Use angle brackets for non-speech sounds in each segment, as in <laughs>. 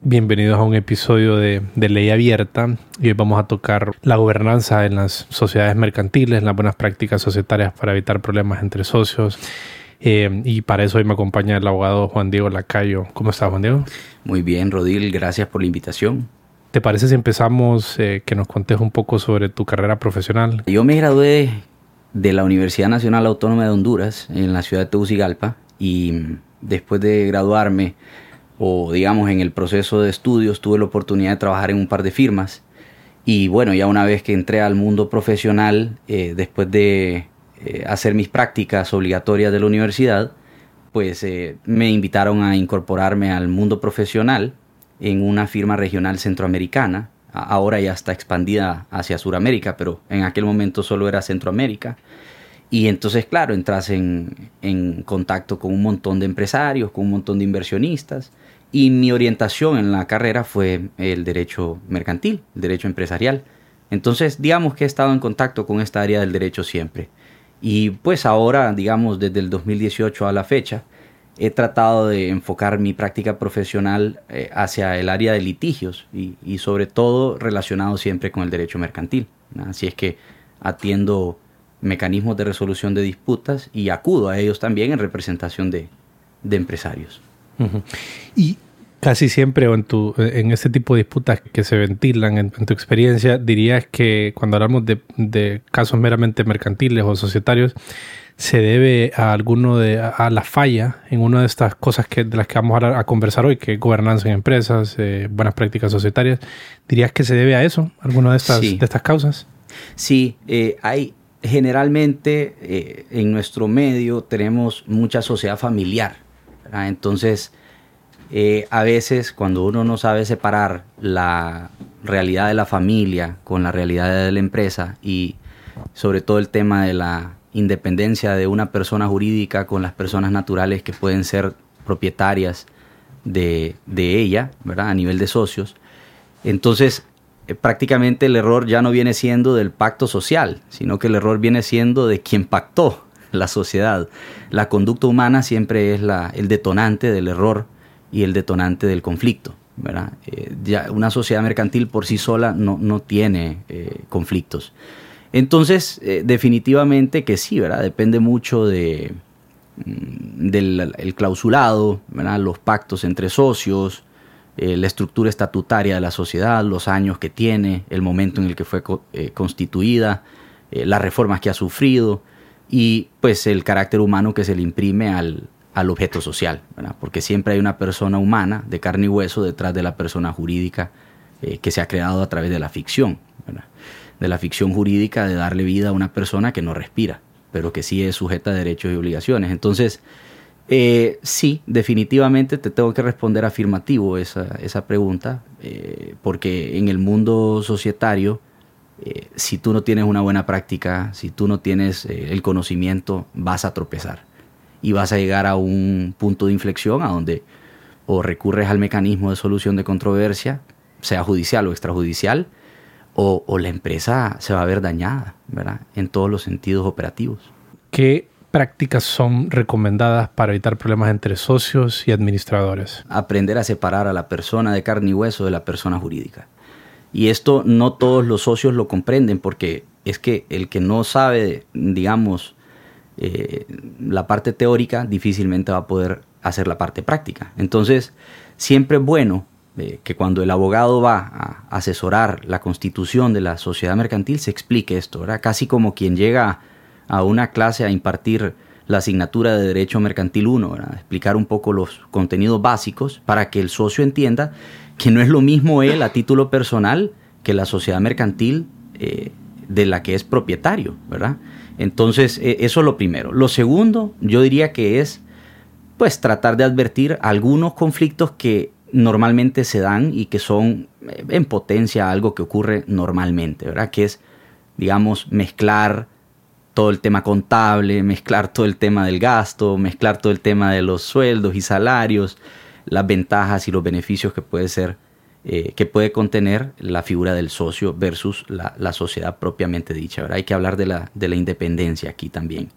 Bienvenidos a un episodio de, Ley Abierta y hoy vamos a tocar la gobernanza en las sociedades mercantiles, las buenas prácticas societarias para evitar problemas entre socios. Eh, y para eso hoy me acompaña el abogado Juan Diego Lacayo. ¿Cómo estás, Juan Diego? Muy bien, Rodil, gracias por la invitación. ¿Te parece si empezamos eh, que nos contes un poco sobre tu carrera profesional? Yo me gradué de la Universidad Nacional Autónoma de Honduras en la ciudad de Tegucigalpa y después de graduarme o digamos en el proceso de estudios tuve la oportunidad de trabajar en un par de firmas y bueno, ya una vez que entré al mundo profesional, eh, después de eh, hacer mis prácticas obligatorias de la universidad, pues eh, me invitaron a incorporarme al mundo profesional en una firma regional centroamericana. Ahora ya está expandida hacia Sudamérica, pero en aquel momento solo era Centroamérica. Y entonces, claro, entras en, en contacto con un montón de empresarios, con un montón de inversionistas y mi orientación en la carrera fue el derecho mercantil, el derecho empresarial. Entonces, digamos que he estado en contacto con esta área del derecho siempre. Y pues ahora, digamos, desde el 2018 a la fecha, he tratado de enfocar mi práctica profesional eh, hacia el área de litigios y, sobre todo relacionado siempre con el derecho mercantil. Así es que atiendo mecanismos de resolución de disputas y acudo a ellos también en representación de empresarios. Y casi siempre en, tu, en este tipo de disputas que se ventilan, en, tu experiencia, dirías que cuando hablamos de, casos meramente mercantiles o societarios, se debe a alguno de a, la falla en una de estas cosas que de las que vamos a, conversar hoy, que es gobernanza en empresas, eh, buenas prácticas societarias. ¿Dirías que se debe a eso, alguna de estas, de estas causas? Sí, eh, hay generalmente eh, en nuestro medio tenemos mucha sociedad familiar entonces, eh, a veces cuando uno no sabe separar la realidad de la familia con la realidad de la empresa y sobre todo el tema de la independencia de una persona jurídica con las personas naturales que pueden ser propietarias de, ella. A nivel de socios. Entonces, eh, prácticamente el error ya no viene siendo del pacto social, sino que el error viene siendo de quien pactó la sociedad. La conducta humana siempre es la, el detonante del error y el detonante del conflicto. ¿verdad? Eh, una sociedad mercantil por sí sola no, no tiene eh, conflictos. Entonces, eh, definitivamente que sí, ¿verdad? Depende mucho de, mm, del el clausulado, ¿verdad? los pactos entre socios, la estructura estatutaria de la sociedad, los años que tiene, el momento en el que fue constituida, las reformas que ha sufrido y pues el carácter humano que se le imprime al, objeto social, porque siempre hay una persona humana de carne y hueso detrás de la persona jurídica eh, que se ha creado a través de la ficción, de la ficción jurídica de darle vida a una persona que no respira, pero que sí es sujeta a derechos y obligaciones. Entonces, eh, sí, definitivamente te tengo que responder afirmativo esa, esa pregunta, eh, porque en el mundo societario, eh, si tú no tienes una buena práctica, si tú no tienes eh, el conocimiento, vas a tropezar y vas a llegar a un punto de inflexión a donde o recurres al mecanismo de solución de controversia, sea judicial o extrajudicial, o, o la empresa se va a ver dañada, ¿verdad? En todos los sentidos operativos. ¿Qué prácticas son recomendadas para evitar problemas entre socios y administradores? Aprender a separar a la persona de carne y hueso de la persona jurídica. Y esto no todos los socios lo comprenden porque es que el que no sabe, digamos, eh, la parte teórica difícilmente va a poder hacer la parte práctica. Entonces, siempre es bueno eh, que cuando el abogado va a asesorar la constitución de la sociedad mercantil se explique esto, ¿verdad? Casi como quien llega a una clase a impartir la asignatura de Derecho Mercantil 1, explicar un poco los contenidos básicos para que el socio entienda que no es lo mismo él a título personal que la sociedad mercantil eh, de la que es propietario, ¿verdad? Entonces, eh, eso es lo primero. Lo segundo, yo diría que es, pues, tratar de advertir algunos conflictos que normalmente se dan y que son eh, en potencia algo que ocurre normalmente, ¿verdad? Que es digamos, mezclar todo el tema contable, mezclar todo el tema del gasto, mezclar todo el tema de los sueldos y salarios, las ventajas y los beneficios que puede ser, eh, que puede contener la figura del socio versus la, sociedad propiamente dicha. Hay que hablar de la, de la independencia aquí también.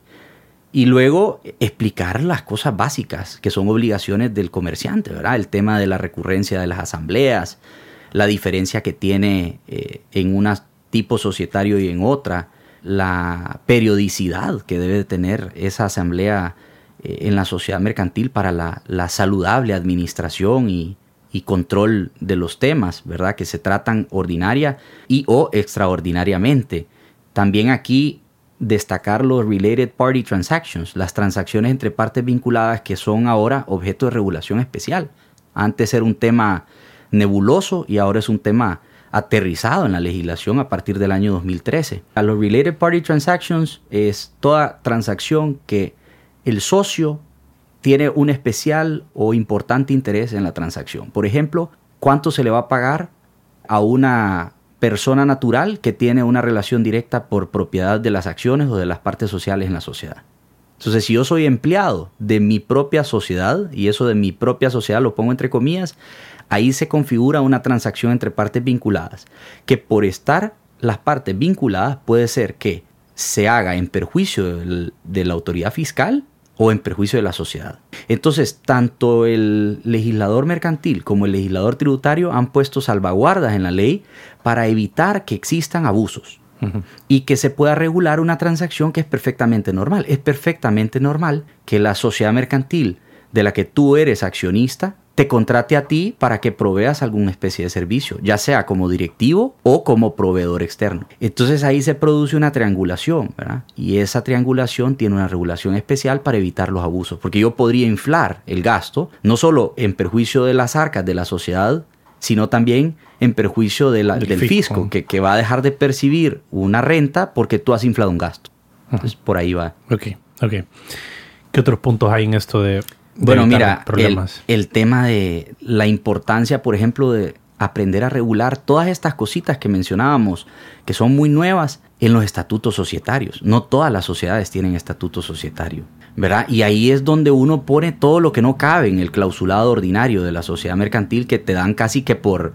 Y luego explicar las cosas básicas que son obligaciones del comerciante, ¿verdad? El tema de la recurrencia de las asambleas, la diferencia que tiene eh, en un tipo societario y en otra, la periodicidad que debe tener esa asamblea eh, en la sociedad mercantil para la, saludable administración y, y, control de los temas, ¿verdad? Que se tratan ordinaria y o extraordinariamente. También aquí destacar los Related Party Transactions, las transacciones entre partes vinculadas que son ahora objeto de regulación especial. Antes era un tema nebuloso y ahora es un tema aterrizado en la legislación a partir del año 2013. A los Related Party Transactions es toda transacción que el socio tiene un especial o importante interés en la transacción. Por ejemplo, cuánto se le va a pagar a una persona natural que tiene una relación directa por propiedad de las acciones o de las partes sociales en la sociedad. Entonces, si yo soy empleado de mi propia sociedad, y eso de mi propia sociedad lo pongo entre comillas, ahí se configura una transacción entre partes vinculadas, que por estar las partes vinculadas puede ser que se haga en perjuicio de la autoridad fiscal o en perjuicio de la sociedad. Entonces, tanto el legislador mercantil como el legislador tributario han puesto salvaguardas en la ley para evitar que existan abusos y que se pueda regular una transacción que es perfectamente normal. Es perfectamente normal que la sociedad mercantil de la que tú eres accionista te contrate a ti para que proveas alguna especie de servicio, ya sea como directivo o como proveedor externo. Entonces ahí se produce una triangulación, ¿verdad? Y esa triangulación tiene una regulación especial para evitar los abusos, porque yo podría inflar el gasto, no solo en perjuicio de las arcas de la sociedad, sino también en perjuicio del, fisco, que, que, va a dejar de percibir una renta porque tú has inflado un gasto. Entonces, por ahí va. Ok, ok. ¿Qué otros puntos hay en esto de bueno, mira, el, tema de la importancia, por ejemplo, de aprender a regular todas estas cositas que mencionábamos, que son muy nuevas en los estatutos societarios. No todas las sociedades tienen estatuto societario, ¿verdad? Y ahí es donde uno pone todo lo que no cabe en el clausulado ordinario de la sociedad mercantil que te dan casi que por,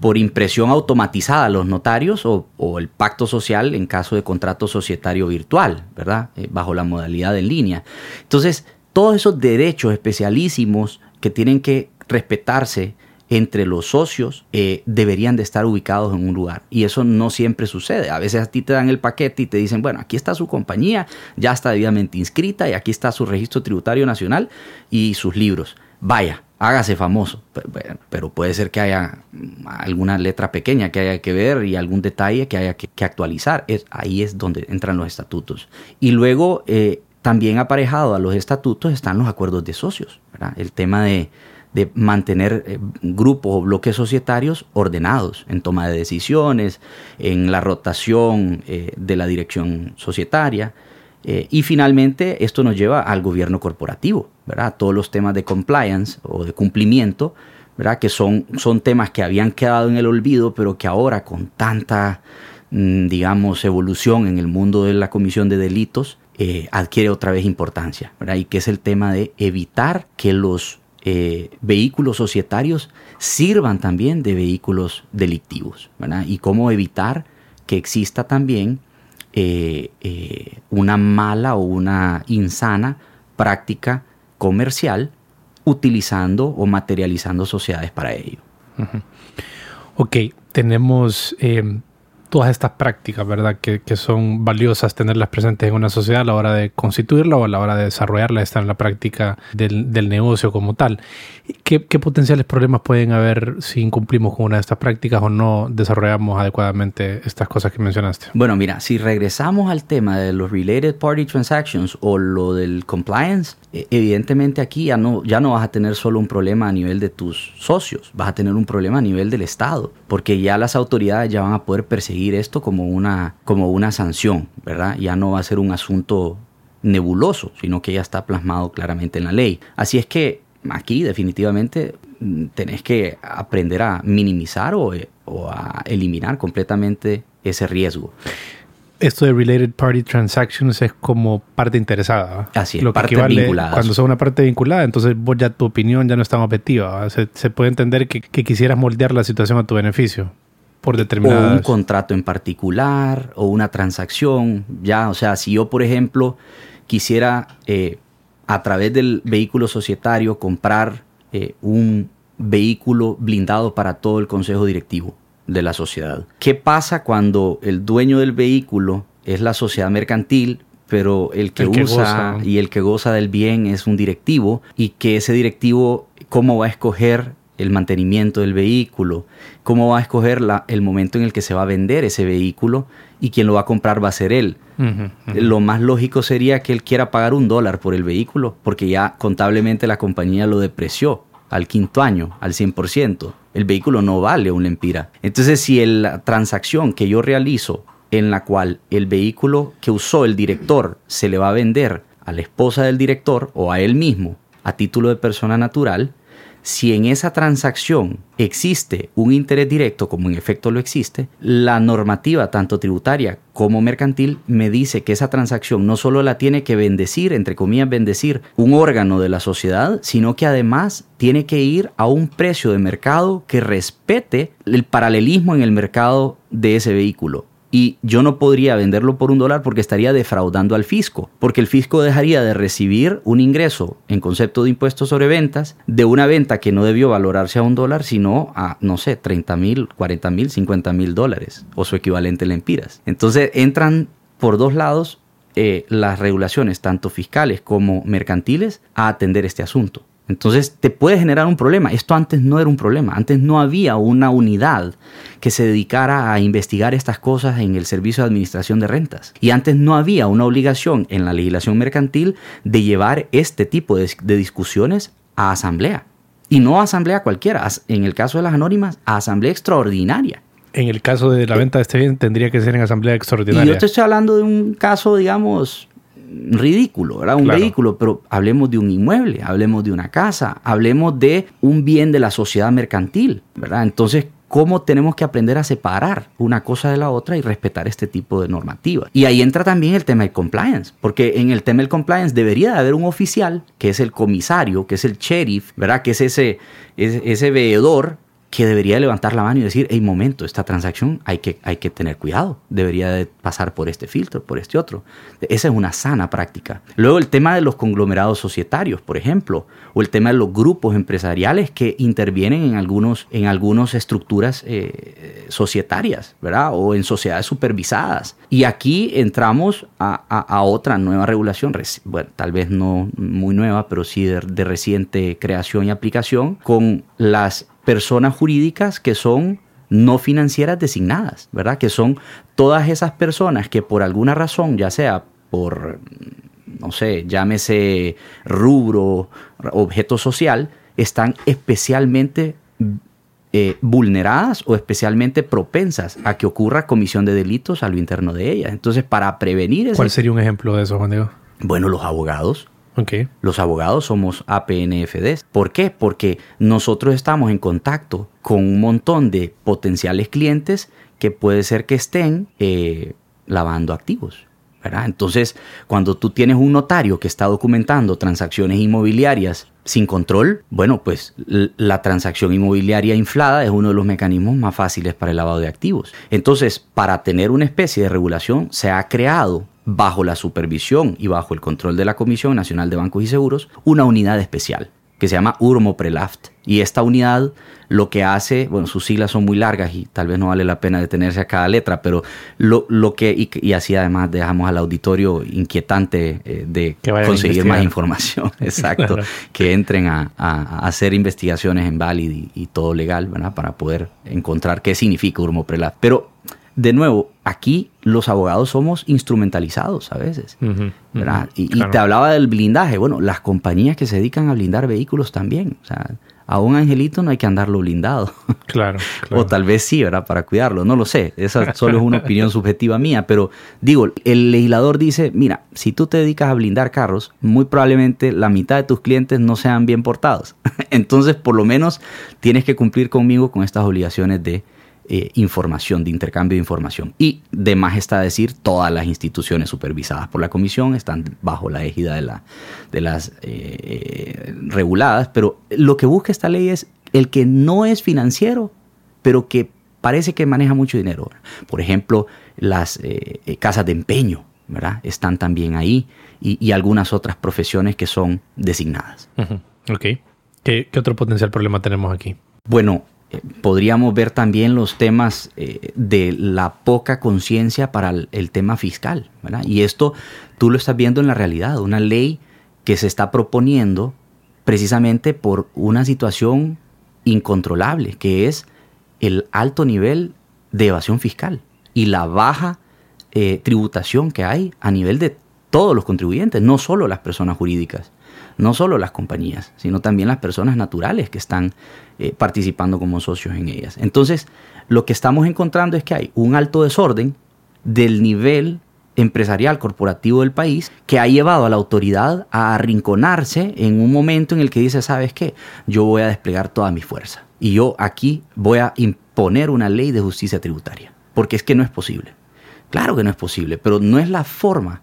por impresión automatizada los notarios o, el pacto social en caso de contrato societario virtual, ¿verdad? Eh, bajo la modalidad en línea. Entonces, todos esos derechos especialísimos que tienen que respetarse entre los socios eh, deberían de estar ubicados en un lugar. Y eso no siempre sucede. A veces a ti te dan el paquete y te dicen, bueno, aquí está su compañía, ya está debidamente inscrita y aquí está su registro tributario nacional y sus libros. Vaya, hágase famoso. Pero, puede ser que haya alguna letra pequeña que haya que ver y algún detalle que haya que, actualizar. Es, ahí es donde entran los estatutos. Y luego... Eh, también aparejado a los estatutos están los acuerdos de socios, el tema de, mantener eh, grupos o bloques societarios ordenados en toma de decisiones, en la rotación eh, de la dirección societaria. Eh, y finalmente esto nos lleva al gobierno corporativo, ¿verdad? todos los temas de compliance o de cumplimiento, que son, son temas que habían quedado en el olvido, pero que ahora con tanta, mm, digamos, evolución en el mundo de la comisión de delitos, eh, adquiere otra vez importancia, ¿verdad? Y que es el tema de evitar que los eh, vehículos societarios sirvan también de vehículos delictivos, ¿verdad? Y cómo evitar que exista también eh, una mala o una insana práctica comercial utilizando o materializando sociedades para ello. Ok, tenemos todas estas prácticas, ¿verdad? Que, que, son valiosas tenerlas presentes en una sociedad a la hora de constituirla o a la hora de desarrollarla, estar en la práctica del, del negocio como tal. ¿Qué, ¿Qué, potenciales problemas pueden haber si incumplimos con una de estas prácticas o no desarrollamos adecuadamente estas cosas que mencionaste? Bueno, mira, si regresamos al tema de los Related Party Transactions o lo del compliance, e, evidentemente aquí ya no, ya no vas a tener solo un problema a nivel de tus socios, vas a tener un problema a nivel del Estado, porque ya las autoridades ya van a poder perseguir esto como una, como una sanción, ¿verdad? Ya no va a ser un asunto nebuloso, sino que ya está plasmado claramente en la ley. Así es que aquí definitivamente mm, tenés que aprender a minimizar o, o a eliminar completamente ese riesgo. Esto de related party transactions es como parte interesada. Así es, lo que parte vinculada. Cuando son una parte vinculada, entonces vos ya tu opinión ya no está objetiva. Se, se, puede entender que, que, quisieras moldear la situación a tu beneficio por determinadas... O un contrato en particular o una transacción. Ya, o sea, si yo, por ejemplo, quisiera eh, a través del vehículo societario comprar eh, un vehículo blindado para todo el consejo directivo de la sociedad. ¿Qué pasa cuando el dueño del vehículo es la sociedad mercantil, pero el que, usa y el que goza del bien es un directivo y que ese directivo, ¿cómo va a escoger el mantenimiento del vehículo? ¿Cómo va a escoger la, el momento en el que se va a vender ese vehículo? Y quien lo va a comprar va a ser él. Lo más lógico sería que él quiera pagar un dólar por el vehículo, porque ya contablemente la compañía lo depreció al quinto año, al 100%. El vehículo no vale un lempira. Entonces, si la transacción que yo realizo en la cual el vehículo que usó el director se le va a vender a la esposa del director o a él mismo a título de persona natural, si en esa transacción existe un interés directo, como en efecto lo existe, la normativa tanto tributaria como mercantil me dice que esa transacción no solo la tiene que bendecir, entre comillas, bendecir un órgano de la sociedad, sino que además tiene que ir a un precio de mercado que respete el paralelismo en el mercado de ese vehículo y yo no podría venderlo por un dólar porque estaría defraudando al fisco, porque el fisco dejaría de recibir un ingreso en concepto de impuestos sobre ventas de una venta que no debió valorarse a un dólar, sino a, no sé, 30 mil, 40 mil, 50 mil dólares o su equivalente en lempiras. Entonces entran por dos lados eh, las regulaciones, tanto fiscales como mercantiles, a atender este asunto. Entonces te puede generar un problema. Esto antes no era un problema. Antes no había una unidad que se dedicara a investigar estas cosas en el Servicio de Administración de Rentas. Y antes no había una obligación en la legislación mercantil de llevar este tipo de, discusiones a asamblea. Y no a asamblea cualquiera. En el caso de las anónimas, a asamblea extraordinaria. En el caso de la eh, venta de este bien, tendría que ser en asamblea extraordinaria. Y yo te estoy hablando de un caso, digamos, ridículo, ¿verdad? Un vehículo, pero hablemos de un inmueble, hablemos de una casa, hablemos de un bien de la sociedad mercantil, ¿verdad? Entonces, cómo tenemos que aprender a separar una cosa de la otra y respetar este tipo de normativas. Y ahí entra también el tema del compliance, porque en el tema del compliance debería de haber un oficial, que es el comisario, que es el sheriff, ¿verdad? Que es ese, ese veedor que debería levantar la mano y decir, hey, momento, esta transacción hay que, hay que tener cuidado, debería de pasar por este filtro, por este otro. Esa es una sana práctica. Luego el tema de los conglomerados societarios, por ejemplo, o el tema de los grupos empresariales que intervienen en algunos en algunas estructuras eh, societarias, ¿verdad? O en sociedades supervisadas. Y aquí entramos a, a, otra nueva regulación, bueno, tal vez no muy nueva, pero sí de, de reciente creación y aplicación, con las personas jurídicas que son no financieras designadas, ¿verdad? Que son todas esas personas que por alguna razón, ya sea por, no sé, llámese rubro, objeto social, están especialmente eh, vulneradas o especialmente propensas a que ocurra comisión de delitos a lo interno de ellas. Entonces, para prevenir... ¿Cuál sería un ejemplo de eso, Juan Diego? Bueno, los abogados los abogados somos APNFDs. ¿Por qué? Porque nosotros estamos en contacto con un montón de potenciales clientes que puede ser que estén eh, lavando activos. ¿verdad? Entonces, cuando tú tienes un notario que está documentando transacciones inmobiliarias sin control, bueno, pues la transacción inmobiliaria inflada es uno de los mecanismos más fáciles para el lavado de activos. Entonces, para tener una especie de regulación, se ha creado bajo la supervisión y bajo el control de la Comisión Nacional de Bancos y Seguros, una unidad especial que se llama Urmo Prelaft. Y esta unidad lo que hace, bueno, sus siglas son muy largas y tal vez no vale la pena detenerse a cada letra, pero lo, lo que, y, así además dejamos al auditorio inquietante eh, de conseguir más información, <laughs> exacto, que entren a, hacer investigaciones en Valid y, todo legal, ¿verdad? Para poder encontrar qué significa Urmo Prelaft. Pero de nuevo, aquí los abogados somos instrumentalizados a veces. y, te hablaba del blindaje. Bueno, las compañías que se dedican a blindar vehículos también. O sea, a un angelito no hay que andarlo blindado. <laughs> Claro. o tal vez sí, ¿verdad? Para cuidarlo. No lo sé. Esa solo es una <laughs> opinión subjetiva mía. Pero digo, el legislador dice, mira, si tú te dedicas a blindar carros, muy probablemente la mitad de tus clientes no sean bien portados. <laughs> Entonces, por lo menos, tienes que cumplir conmigo con estas obligaciones de eh, información, de intercambio de información. Y de más está decir, todas las instituciones supervisadas por la comisión están bajo la égida de, la, de las eh, reguladas, pero lo que busca esta ley es el que no es financiero, pero que parece que maneja mucho dinero. Por ejemplo, las eh, casas de empeño, ¿verdad? Están también ahí y, algunas otras profesiones que son designadas. Ok. ¿Qué, ¿Qué, otro potencial problema tenemos aquí? Bueno, eh, podríamos ver también los temas eh, de la poca conciencia para el, tema fiscal. Y esto tú lo estás viendo en la realidad, una ley que se está proponiendo precisamente por una situación incontrolable, que es el alto nivel de evasión fiscal y la baja eh, tributación que hay a nivel de todos los contribuyentes, no solo las personas jurídicas no solo las compañías, sino también las personas naturales que están eh, participando como socios en ellas. Entonces, lo que estamos encontrando es que hay un alto desorden del nivel empresarial corporativo del país que ha llevado a la autoridad a arrinconarse en un momento en el que dice, ¿sabes qué? Yo voy a desplegar toda mi fuerza y yo aquí voy a imponer una ley de justicia tributaria, porque es que no es posible. Claro que no es posible, pero no es la forma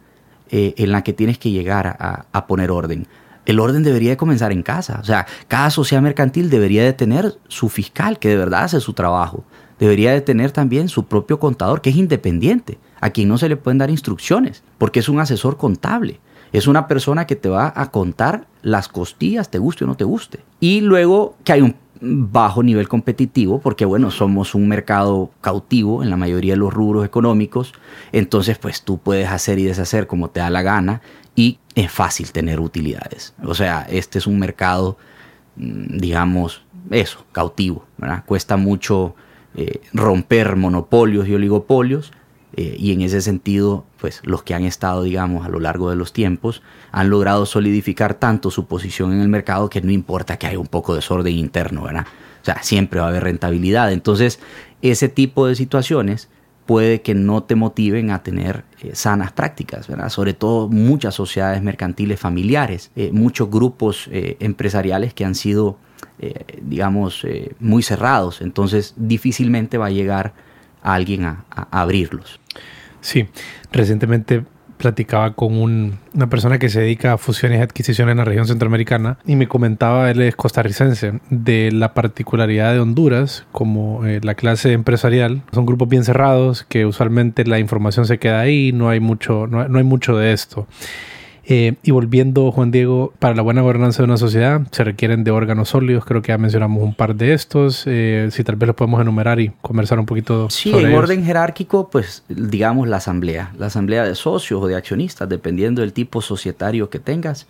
eh, en la que tienes que llegar a poner orden el orden debería de comenzar en casa. O sea, cada sociedad mercantil debería de tener su fiscal que de verdad hace su trabajo. Debería de tener también su propio contador que es independiente, a quien no se le pueden dar instrucciones, porque es un asesor contable. Es una persona que te va a contar las costillas, te guste o no te guste. Y luego que hay un bajo nivel competitivo, porque bueno, somos un mercado cautivo en la mayoría de los rubros económicos, entonces pues tú puedes hacer y deshacer como te da la gana es fácil tener utilidades. O sea, este es un mercado, mm, digamos, eso, cautivo. Cuesta mucho eh, romper monopolios y oligopolios eh, y en ese sentido, pues los que han estado, digamos, a lo largo de los tiempos, han logrado solidificar tanto su posición en el mercado que no importa que haya un poco de desorden interno, ¿verdad? O sea, siempre va a haber rentabilidad. Entonces, ese tipo de situaciones puede que no te motiven a tener eh, sanas prácticas, ¿verdad? Sobre todo muchas sociedades mercantiles familiares, eh, muchos grupos eh, empresariales que han sido, digamos, muy cerrados, entonces difícilmente va a llegar a alguien a abrirlos. Sí, recientemente platicaba con una persona que se dedica a fusiones y adquisiciones en la región centroamericana y me comentaba, él es costarricense, de la particularidad de Honduras como eh, la clase empresarial. Son grupos bien cerrados que usualmente la información se queda ahí, no hay mucho, no hay mucho de esto. Eh, y volviendo, Juan Diego, para la buena gobernanza de una sociedad se requieren de órganos sólidos. Creo que ya mencionamos un par de estos. Eh, si tal vez los podemos enumerar y conversar un poquito. Sí, en orden jerárquico, pues digamos la asamblea. La asamblea de socios o de accionistas, dependiendo del tipo societario que tengas.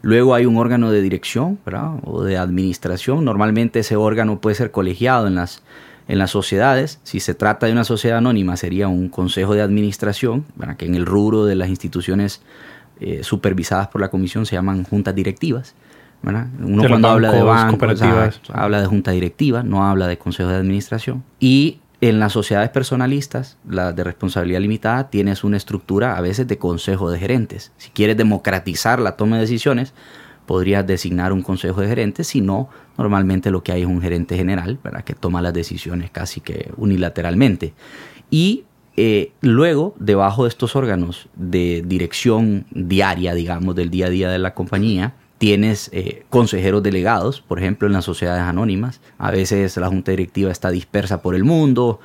Luego hay un órgano de dirección o de administración. Normalmente ese órgano puede ser colegiado en las, en las sociedades. Si se trata de una sociedad anónima, sería un consejo de administración, que en el rubro de las instituciones eh, supervisadas por la comisión se llaman juntas directivas. Uno cuando habla de bancos, habla de junta directiva, no habla de consejo de administración. Y en las sociedades personalistas, las de responsabilidad limitada, tienes una estructura a veces de consejo de gerentes. Si quieres democratizar la toma de decisiones, podrías designar un consejo de gerentes, si no, normalmente lo que hay es un gerente general, ¿verdad? que toma las decisiones casi que unilateralmente. Y eh, luego, debajo de estos órganos de dirección diaria, digamos, del día a día de la compañía, tienes eh, consejeros delegados, por ejemplo, en las sociedades anónimas. A veces la junta directiva está dispersa por el mundo,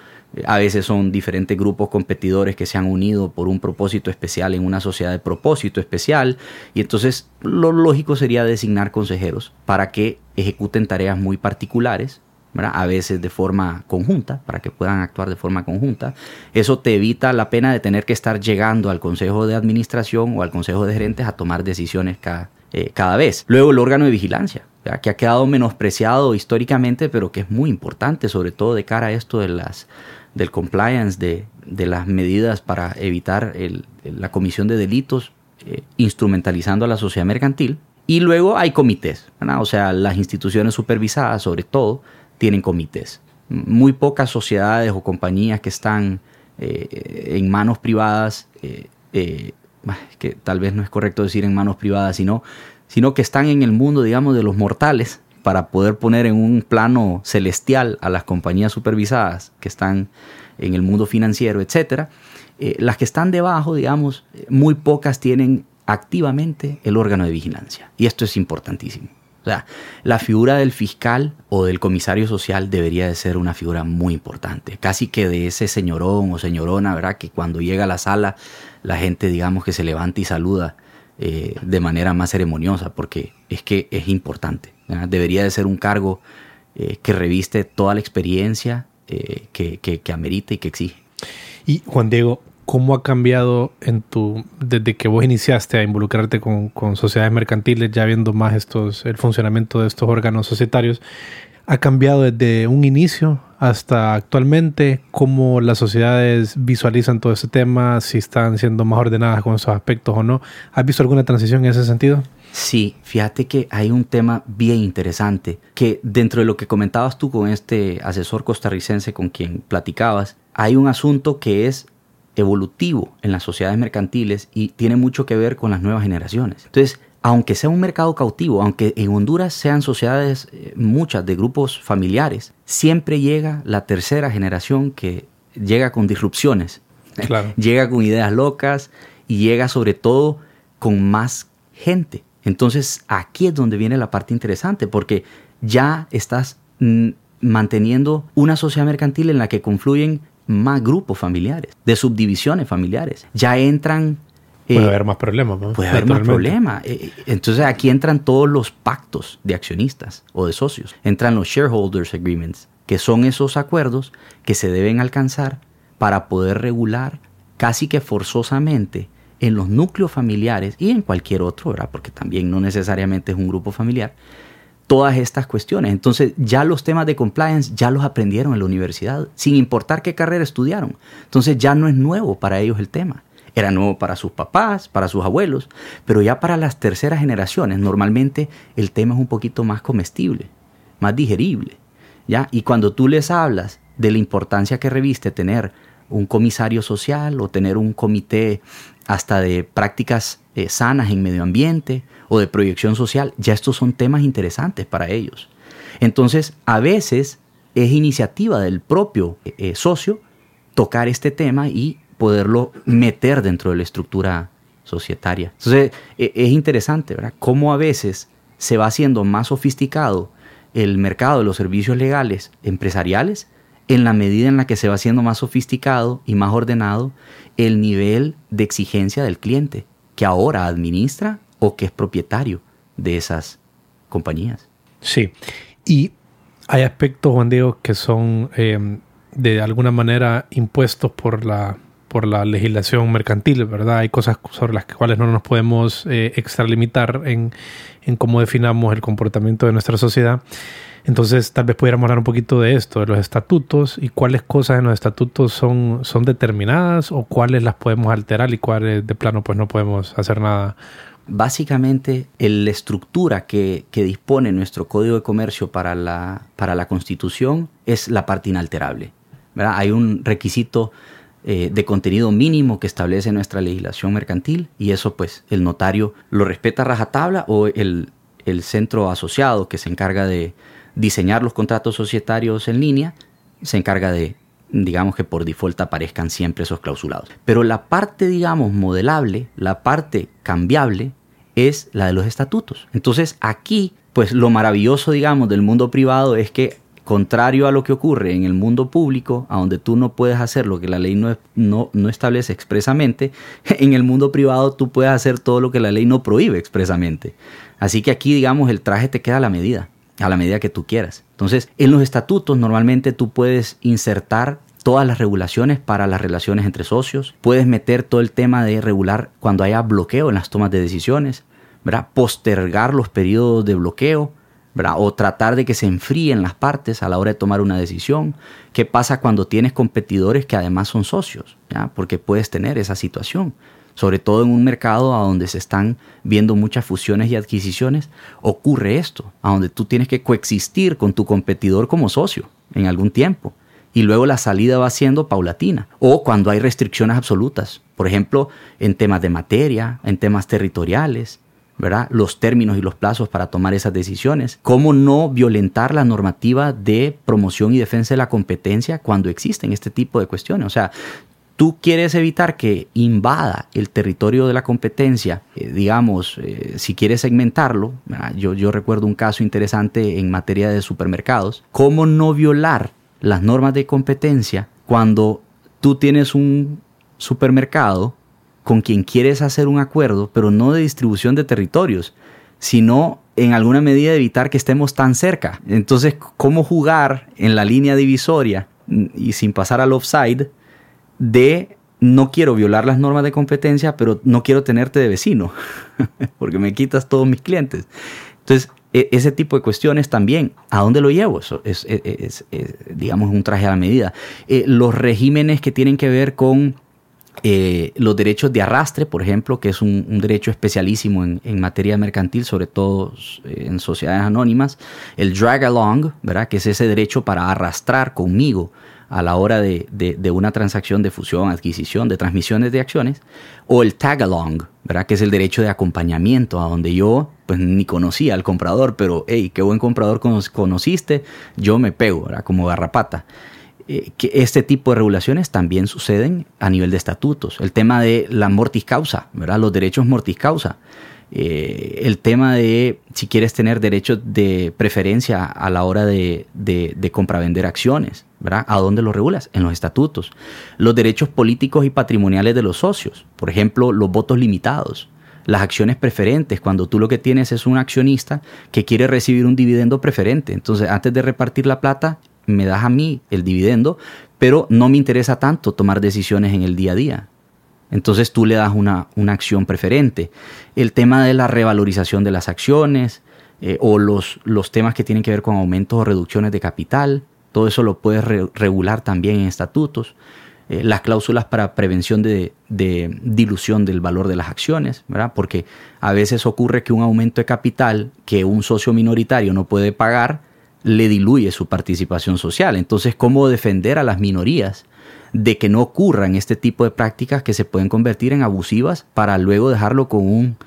a veces son diferentes grupos competidores que se han unido por un propósito especial en una sociedad de propósito especial. Y entonces lo lógico sería designar consejeros para que ejecuten tareas muy particulares a veces de forma conjunta, para que puedan actuar de forma conjunta. Eso te evita la pena de tener que estar llegando al consejo de administración o al consejo de gerentes a tomar decisiones cada, eh, cada vez. Luego el órgano de vigilancia, que ha quedado menospreciado históricamente, pero que es muy importante, sobre todo de cara a esto de las, del compliance, de, de las medidas para evitar la comisión de delitos, eh, instrumentalizando a la sociedad mercantil. Y luego hay comités, o sea, las instituciones supervisadas sobre todo, tienen comités. Muy pocas sociedades o compañías que están eh, en manos privadas, eh, eh, que tal vez no es correcto decir en manos privadas, sino, sino que están en el mundo, digamos, de los mortales, para poder poner en un plano celestial a las compañías supervisadas que están en el mundo financiero, etcétera. Eh, las que están debajo, digamos, muy pocas tienen activamente el órgano de vigilancia. Y esto es importantísimo. O sea, la figura del fiscal o del comisario social debería de ser una figura muy importante. Casi que de ese señorón o señorona, ¿verdad? Que cuando llega a la sala la gente, digamos, que se levanta y saluda eh, de manera más ceremoniosa, porque es que es importante. Debería de ser un cargo eh, que reviste toda la experiencia eh, que, que, que amerita y que exige. Y Juan Diego, ¿cómo ha cambiado en tu, desde que vos iniciaste a involucrarte con, sociedades mercantiles, ya viendo más estos, el funcionamiento de estos órganos societarios? ¿Ha cambiado desde un inicio hasta actualmente? ¿Cómo las sociedades visualizan todo ese tema? Si están siendo más ordenadas con esos aspectos o no. ¿Has visto alguna transición en ese sentido? Sí, fíjate que hay un tema bien interesante que dentro de lo que comentabas tú con este asesor costarricense con quien platicabas, hay un asunto que es evolutivo en las sociedades mercantiles y tiene mucho que ver con las nuevas generaciones. Entonces, aunque sea un mercado cautivo, aunque en Honduras sean sociedades eh, muchas de grupos familiares, siempre llega la tercera generación que llega con disrupciones, <laughs> llega con ideas locas y llega sobre todo con más gente. Entonces aquí es donde viene la parte interesante porque ya estás mm, manteniendo una sociedad mercantil en la que confluyen más grupos familiares, de subdivisiones familiares. Ya entran... Puede eh, haber más problemas. ¿no? Puede haber más problemas. Eh, eh, entonces aquí entran todos los pactos de accionistas o de socios. Entran los shareholders agreements, que son esos acuerdos que se deben alcanzar para poder regular casi que forzosamente en los núcleos familiares y en cualquier otro, ¿verdad? porque también no necesariamente es un grupo familiar, todas estas cuestiones. Entonces ya los temas de compliance ya los aprendieron en la universidad, sin importar qué carrera estudiaron. Entonces ya no es nuevo para ellos el tema. Era nuevo para sus papás, para sus abuelos, pero ya para las terceras generaciones normalmente el tema es un poquito más comestible, más digerible. ¿ya? Y cuando tú les hablas de la importancia que reviste tener un comisario social o tener un comité hasta de prácticas eh, sanas en medio ambiente o de proyección social, ya estos son temas interesantes para ellos. Entonces, a veces es iniciativa del propio eh, eh, socio tocar este tema y poderlo meter dentro de la estructura societaria. Entonces, e, es interesante, ¿verdad? Cómo a veces se va haciendo más sofisticado el mercado de los servicios legales empresariales en la medida en la que se va haciendo más sofisticado y más ordenado el nivel de exigencia del cliente, que ahora administra o que es propietario de esas compañías. Sí, y hay aspectos, Juan Diego, que son eh, de alguna manera impuestos por la, por la legislación mercantil, ¿verdad? Hay cosas sobre las cuales no nos podemos eh, extralimitar en, en cómo definamos el comportamiento de nuestra sociedad. Entonces, tal vez pudiéramos hablar un poquito de esto, de los estatutos y cuáles cosas en los estatutos son, son determinadas o cuáles las podemos alterar y cuáles de plano pues no podemos hacer nada básicamente la estructura que, dispone nuestro Código de Comercio para la, para la Constitución es la parte inalterable. Hay un requisito eh, de contenido mínimo que establece nuestra legislación mercantil y eso pues el notario lo respeta a rajatabla o el, el centro asociado que se encarga de diseñar los contratos societarios en línea se encarga de digamos que por default aparezcan siempre esos clausulados. Pero la parte, digamos, modelable, la parte cambiable, es la de los estatutos. Entonces aquí, pues lo maravilloso, digamos, del mundo privado es que contrario a lo que ocurre en el mundo público, a donde tú no puedes hacer lo que la ley no, no, no, establece expresamente, <laughs> en el mundo privado tú puedes hacer todo lo que la ley no prohíbe expresamente. Así que aquí, digamos, el traje te queda a la medida, a la medida que tú quieras. Entonces, en los estatutos normalmente tú puedes insertar todas las regulaciones para las relaciones entre socios, puedes meter todo el tema de regular cuando haya bloqueo en las tomas de decisiones, postergar los periodos de bloqueo, o tratar de que se enfríen las partes a la hora de tomar una decisión. ¿Qué pasa cuando tienes competidores que además son socios? ¿ya? Porque puedes tener esa situación. Sobre todo en un mercado a donde se están viendo muchas fusiones y adquisiciones, ocurre esto, a donde tú tienes que coexistir con tu competidor como socio en algún tiempo y luego la salida va siendo paulatina. O cuando hay restricciones absolutas, por ejemplo, en temas de materia, en temas territoriales, ¿verdad? los términos y los plazos para tomar esas decisiones, cómo no violentar la normativa de promoción y defensa de la competencia cuando existen este tipo de cuestiones. O sea, tú quieres evitar que invada el territorio de la competencia, eh, digamos, eh, si quieres segmentarlo, yo, yo recuerdo un caso interesante en materia de supermercados, cómo no violar las normas de competencia cuando tú tienes un supermercado con quien quieres hacer un acuerdo, pero no de distribución de territorios, sino en alguna medida evitar que estemos tan cerca. Entonces, ¿cómo jugar en la línea divisoria y sin pasar al offside de no quiero violar las normas de competencia, pero no quiero tenerte de vecino, <laughs> porque me quitas todos mis clientes. Entonces, e, ese tipo de cuestiones también, ¿a dónde lo llevo? Eso es, digamos, un traje a la medida. Eh, los regímenes que tienen que ver con eh, los derechos de arrastre, por ejemplo, que es un, derecho especialísimo en, en, materia mercantil, sobre todo eh, en sociedades anónimas, el drag along, ¿verdad? que es ese derecho para arrastrar conmigo a la hora de, una transacción de fusión, adquisición, de transmisiones de acciones, o el tag along, ¿verdad? que es el derecho de acompañamiento, a donde yo pues ni conocía al comprador, pero hey, qué buen comprador conociste, yo me pego, ¿verdad? como garrapata. Eh, que este tipo de regulaciones también suceden a nivel de estatutos. El tema de la mortis causa, ¿verdad? los derechos mortis causa. Eh, el tema de si quieres tener derecho de preferencia a la hora de, de, de compravender acciones, ¿verdad? ¿A dónde lo regulas? En los estatutos. Los derechos políticos y patrimoniales de los socios, por ejemplo, los votos limitados, las acciones preferentes, cuando tú lo que tienes es un accionista que quiere recibir un dividendo preferente. Entonces, antes de repartir la plata, me das a mí el dividendo, pero no me interesa tanto tomar decisiones en el día a día. Entonces tú le das una, acción preferente. El tema de la revalorización de las acciones eh, o los, los temas que tienen que ver con aumentos o reducciones de capital, todo eso lo puedes regular también en estatutos. Eh, las cláusulas para prevención de, dilución del valor de las acciones, ¿verdad? Porque a veces ocurre que un aumento de capital que un socio minoritario no puede pagar le diluye su participación social. Entonces, ¿cómo defender a las minorías de que no ocurran este tipo de prácticas que se pueden convertir en abusivas para luego dejarlo con un,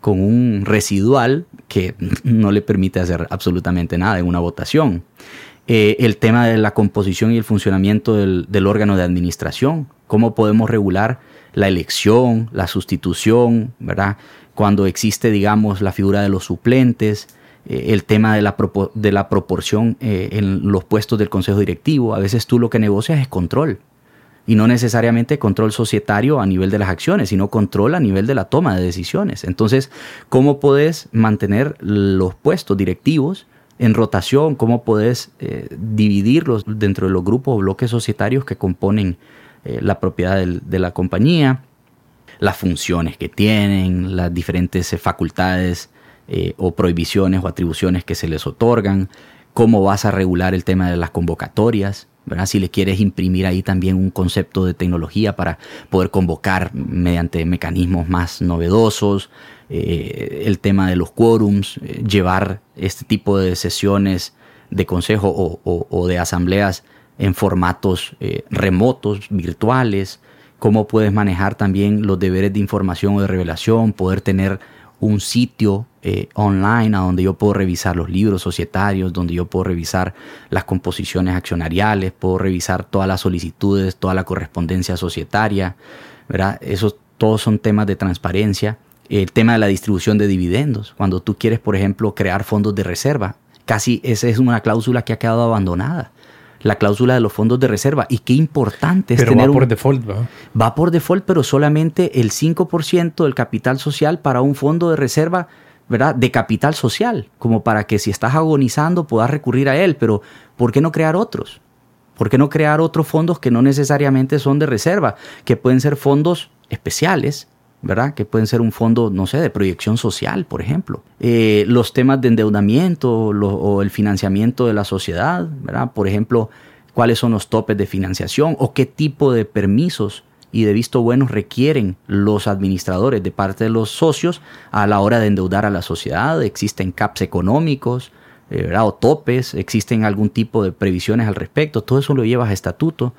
con un residual que <laughs> no le permite hacer absolutamente nada en una votación. Eh, el tema de la composición y el funcionamiento del, del, órgano de administración, cómo podemos regular la elección, la sustitución, ¿verdad? Cuando existe, digamos, la figura de los suplentes, eh, el tema de la, de la proporción eh, en los puestos del consejo directivo. A veces tú lo que negocias es control, y no necesariamente control societario a nivel de las acciones, sino control a nivel de la toma de decisiones. Entonces, ¿cómo puedes mantener los puestos directivos en rotación? ¿Cómo puedes eh, dividirlos dentro de los grupos o bloques societarios que componen la propiedad de la compañía? Las funciones que tienen, las diferentes eh, o prohibiciones o atribuciones que se les otorgan, cómo vas a regular el tema de las convocatorias, si le quieres imprimir ahí también un concepto de tecnología para poder convocar mediante mecanismos más novedosos, eh, el tema de los quórums, eh, llevar este tipo de sesiones de consejo o, de asambleas en formatos remotos, virtuales, cómo puedes manejar también los deberes de información o de revelación, poder tener un sitio eh, online a donde yo puedo revisar los libros societarios, donde yo puedo revisar las composiciones accionariales, puedo revisar todas las solicitudes, toda la correspondencia societaria, ¿verdad? Esos todos son temas de transparencia. El tema de la distribución de dividendos, cuando tú quieres, por ejemplo, crear fondos de reserva, casi esa es una cláusula que ha quedado abandonada la cláusula de los fondos de reserva. Y qué importante es pero tener. Va por default, ¿va? Va por default, pero solamente el 5% del capital social para un fondo de reserva, ¿verdad? De capital social, como para que si estás agonizando puedas recurrir a él. Pero, ¿por qué no crear otros? ¿Por qué no crear otros fondos que no necesariamente son de reserva, que pueden ser fondos especiales ¿verdad? Que pueden ser un fondo, no sé, de proyección social, por ejemplo. Eh, los temas de endeudamiento o el financiamiento de la sociedad, ¿verdad? Por ejemplo, cuáles son los topes de financiación o qué tipo de permisos y de visto buenos requieren los administradores de parte de los socios a la hora de endeudar a la sociedad. Existen caps económicos, eh, ¿verdad? o topes, existen algún tipo de previsiones al respecto. Todo eso lo llevas a estatuto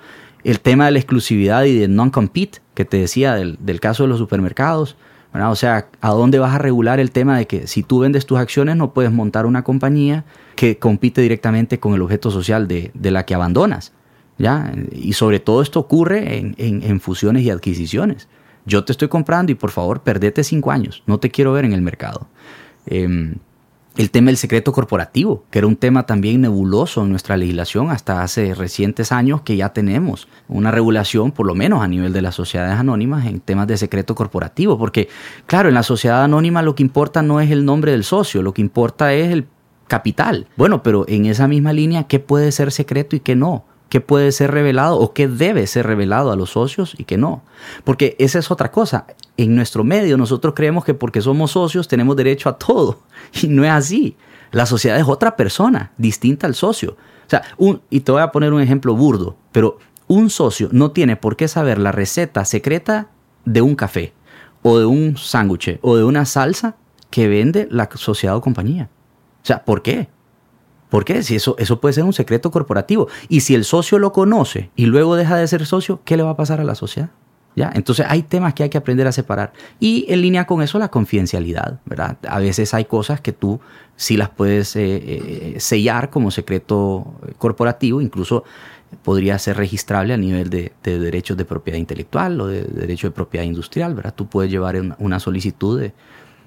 el tema de la exclusividad y de non-compete, que te decía del, caso de los supermercados, O sea, ¿a dónde vas a regular el tema de que si tú vendes tus acciones no puedes montar una compañía que compite directamente con el objeto social de, la que abandonas? ¿ya? Y sobre todo esto ocurre en, fusiones y adquisiciones. Yo te estoy comprando y por favor, perdete cinco años. No te quiero ver en el mercado. Em, el tema del secreto corporativo, que era un tema también nebuloso en nuestra legislación hasta hace recientes años que ya tenemos una regulación, por lo menos a nivel de las sociedades anónimas, en temas de secreto corporativo. Porque, claro, en la sociedad anónima lo que importa no es el nombre del socio, lo que importa es el capital. Bueno, pero en esa misma línea, ¿qué puede ser secreto y qué no? Qué puede ser revelado o qué debe ser revelado a los socios y qué no. Porque esa es otra cosa. En nuestro medio nosotros creemos que porque somos socios tenemos derecho a todo <laughs> y no es así. La sociedad es otra persona, distinta al socio. O sea, un, y te voy a poner un ejemplo burdo, pero un socio no tiene por qué saber la receta secreta de un café o de un sándwich o de una salsa que vende la sociedad o compañía. O sea, ¿por qué? ¿Por qué? Si eso, eso puede ser un secreto corporativo. Y si el socio lo conoce y luego deja de ser socio, ¿qué le va a pasar a la sociedad? ¿Ya? Entonces hay temas que hay que aprender a separar. Y en línea con eso la confidencialidad, ¿verdad? A veces hay cosas que tú sí las puedes eh, eh, sellar como secreto corporativo, incluso podría ser registrable a nivel de, derechos de propiedad intelectual o de, derecho de propiedad industrial, ¿verdad? Tú puedes llevar una solicitud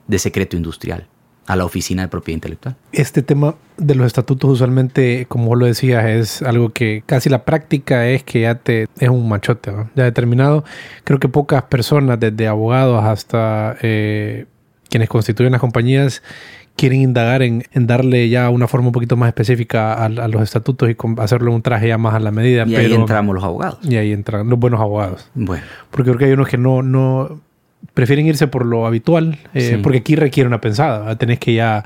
de secreto industrial a la oficina de propiedad intelectual. Este tema de los estatutos usualmente, como vos lo decías, es algo que casi la práctica es que ya te es un machote, ya determinado. Creo que pocas personas, desde abogados hasta eh, quienes constituyen las compañías, quieren indagar en, darle ya una forma un poquito más específica a, los estatutos y hacerlo un traje ya más a la medida. Y ahí entramos los abogados. Y ahí entran los buenos abogados. Bueno. Porque creo que hay unos que no, no prefieren irse por lo habitual, eh, porque aquí requiere una pensada. Tenés que ya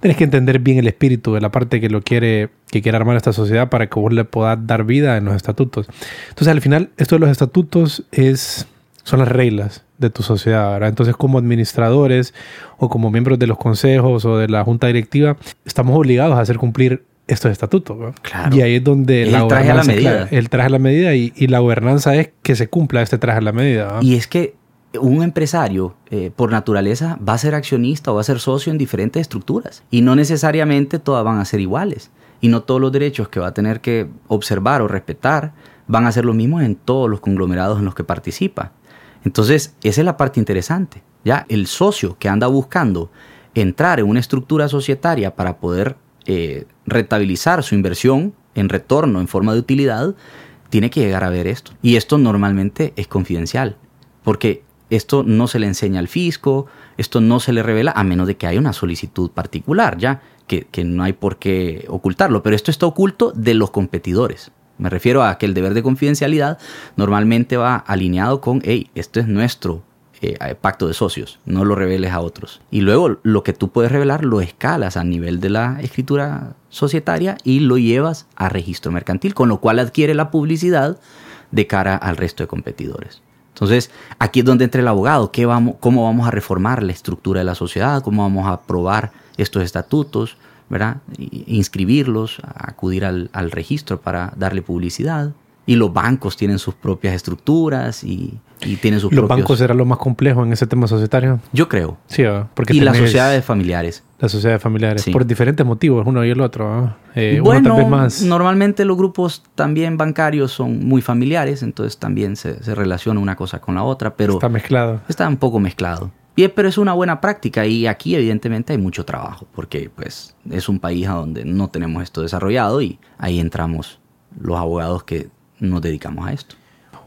tenés que entender bien el espíritu de la parte que lo quiere que quiere armar esta sociedad para que vos le puedas dar vida en los estatutos. Entonces, al final, esto de los estatutos es son las reglas de tu sociedad, ¿verdad? Entonces, como administradores o como miembros de los consejos o de la junta directiva, estamos obligados a hacer cumplir estos estatutos. Claro. Y ahí es donde la el traje a la medida. el traje a la medida y, y, la gobernanza es que se cumpla este traje a la medida. Y es que un empresario, eh, por naturaleza, va a ser accionista o va a ser socio en diferentes estructuras. Y no necesariamente todas van a ser iguales. Y no todos los derechos que va a tener que observar o respetar van a ser los mismos en todos los conglomerados en los que participa. Entonces, esa es la parte interesante. Ya el socio que anda buscando entrar en una estructura societaria para poder eh, rentabilizar su inversión en retorno en forma de utilidad, tiene que llegar a ver esto. Y esto normalmente es confidencial, porque esto no se le enseña al fisco, esto no se le revela a menos de que haya una solicitud particular, ya, que, no hay por qué ocultarlo, pero esto está oculto de los competidores. Me refiero a que el deber de confidencialidad normalmente va alineado con, hey, esto es nuestro eh, pacto de socios, no lo reveles a otros. Y luego lo que tú puedes revelar lo escalas a nivel de la escritura societaria y lo llevas a registro mercantil, con lo cual adquiere la publicidad de cara al resto de competidores. Entonces, aquí es donde entra el abogado, ¿qué vamos, cómo vamos a reformar la estructura de la sociedad, cómo vamos a aprobar estos estatutos, ¿verdad? inscribirlos, acudir al, al registro para darle publicidad. Y los bancos tienen sus propias estructuras y, y tienen sus ¿Los bancos será lo más complejo en ese tema societario? Yo creo. Sí, porque y las sociedades familiares. Las sociedades familiares, por diferentes motivos, uno y el otro. Eh, bueno, más... normalmente los grupos también bancarios son muy familiares, entonces también se, se, relaciona una cosa con la otra, pero... Está mezclado. Está un poco mezclado. Y, pero es una buena práctica y aquí evidentemente hay mucho trabajo, porque pues es un país a donde no tenemos esto desarrollado y ahí entramos los abogados que nos dedicamos a esto.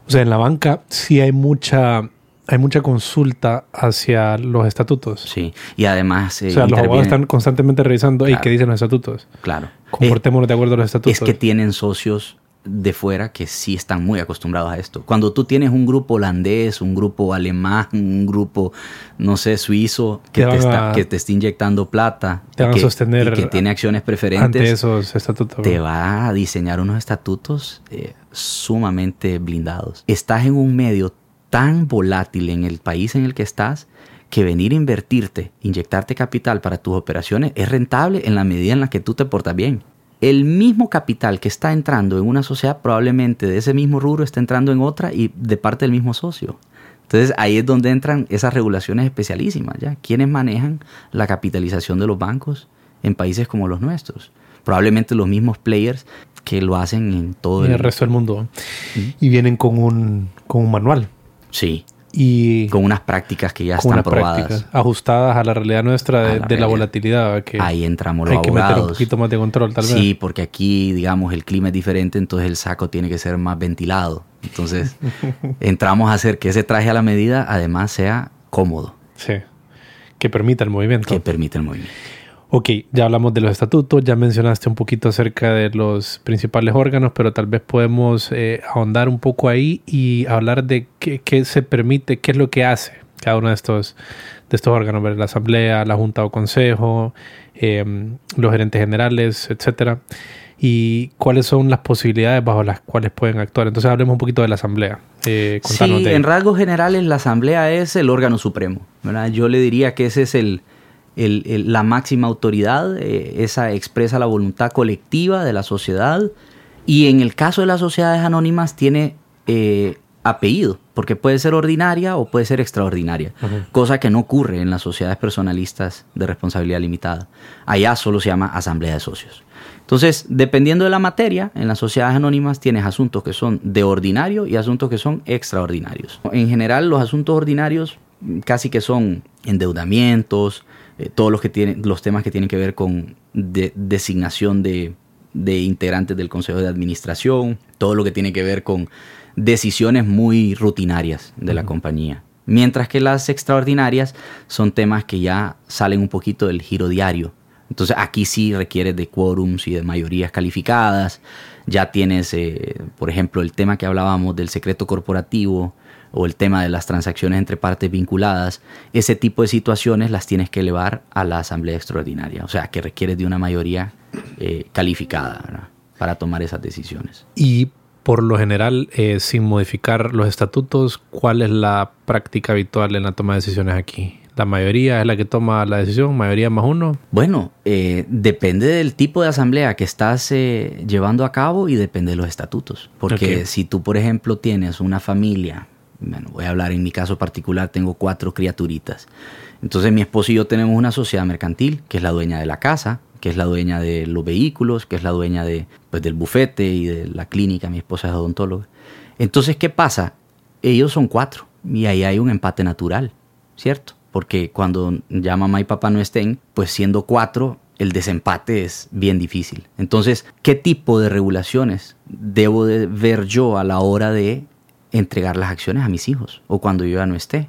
O sea, en la banca sí hay mucha hay mucha consulta hacia los estatutos. Sí, y además... Eh, o sea, los abogados están constantemente revisando, y ¿qué dicen los estatutos? Claro. Comportémonos de acuerdo a los estatutos. Es que tienen socios de fuera que sí están muy acostumbrados a esto. Cuando tú tienes un grupo holandés, un grupo alemán, un grupo, no sé, suizo, que, te, está, que te está inyectando plata, te van que, a sostener y que tiene acciones preferentes, ante esos estatutos. Te va a diseñar unos estatutos eh, sumamente blindados. Estás en un medio tan volátil en el país en el que estás que venir a invertirte, inyectarte capital para tus operaciones es rentable en la medida en la que tú te portas bien el mismo capital que está entrando en una sociedad probablemente de ese mismo rubro está entrando en otra y de parte del mismo socio. Entonces ahí es donde entran esas regulaciones especialísimas, ¿ya? ¿Quiénes manejan la capitalización de los bancos en países como los nuestros? Probablemente los mismos players que lo hacen en todo el, el resto del mundo. Y vienen con un, con un manual. Sí. Y con unas prácticas que ya están probadas. ajustadas a la realidad nuestra de la, volatilidad. Que Ahí entramos los hay que meter un poquito más de control, tal vez. Sí, porque aquí, digamos, el clima es diferente, entonces el saco tiene que ser más ventilado. Entonces, <laughs> entramos a hacer que ese traje a la medida además sea cómodo. Sí. Que permita el movimiento. Que permita el movimiento. Ok, ya hablamos de los estatutos, ya mencionaste un poquito acerca de los principales órganos, pero tal vez podemos eh, ahondar un poco ahí y hablar de qué, se permite, qué es lo que hace cada uno de estos, de estos órganos, la asamblea, la junta o consejo, em, los gerentes generales, etcétera, y cuáles son las posibilidades bajo las cuales pueden actuar. Entonces hablemos un poquito de la asamblea. Eh, sí, en rasgos generales la asamblea es el órgano supremo. Yo le diría que ese es el la máxima autoridad, eh, esa expresa la voluntad colectiva de la sociedad y en el caso de las sociedades anónimas tiene eh, apellido, porque puede ser ordinaria o puede ser extraordinaria, cosa que no ocurre en las sociedades personalistas de responsabilidad limitada. Allá solo se llama asamblea de socios. Entonces, dependiendo de la materia, en las sociedades anónimas tienes asuntos que son de ordinario y asuntos que son extraordinarios. En general, los asuntos ordinarios casi que son endeudamientos, eh, todos los, que tienen, los temas que tienen que ver con designación de, integrantes del Consejo de Administración, todo lo que tiene que ver con decisiones muy rutinarias de la compañía. Mientras que las extraordinarias son temas que ya salen un poquito del giro diario. Entonces aquí sí requiere de quórums y de mayorías calificadas. Ya tienes, eh, por ejemplo, el tema que hablábamos del secreto corporativo, o el tema de las transacciones entre partes vinculadas, ese tipo de situaciones las tienes que elevar a la Asamblea Extraordinaria, o sea, que requiere de una mayoría eh, calificada para tomar esas decisiones. Y por lo general, eh, sin modificar los estatutos, ¿cuál es la práctica habitual en la toma de decisiones aquí? ¿La mayoría es la que toma la decisión? ¿Mayoría más uno? Bueno, eh, depende del tipo de asamblea que estás llevando a cabo y depende de los estatutos. Porque si tú, por ejemplo, tienes una familia bueno, voy a hablar en mi caso particular, tengo cuatro criaturitas. Entonces mi esposo y yo tenemos una sociedad mercantil, que es la dueña de la casa, que es la dueña de los vehículos, que es la dueña de, pues, del bufete y de la clínica, mi esposa es odontóloga. Entonces, ¿qué pasa? Ellos son cuatro y ahí hay un empate natural, ¿cierto? Porque cuando ya mamá y papá no estén, pues siendo cuatro, el desempate es bien difícil. Entonces, ¿qué tipo de regulaciones debo de ver yo a la hora de entregar las acciones a mis hijos o cuando yo ya no esté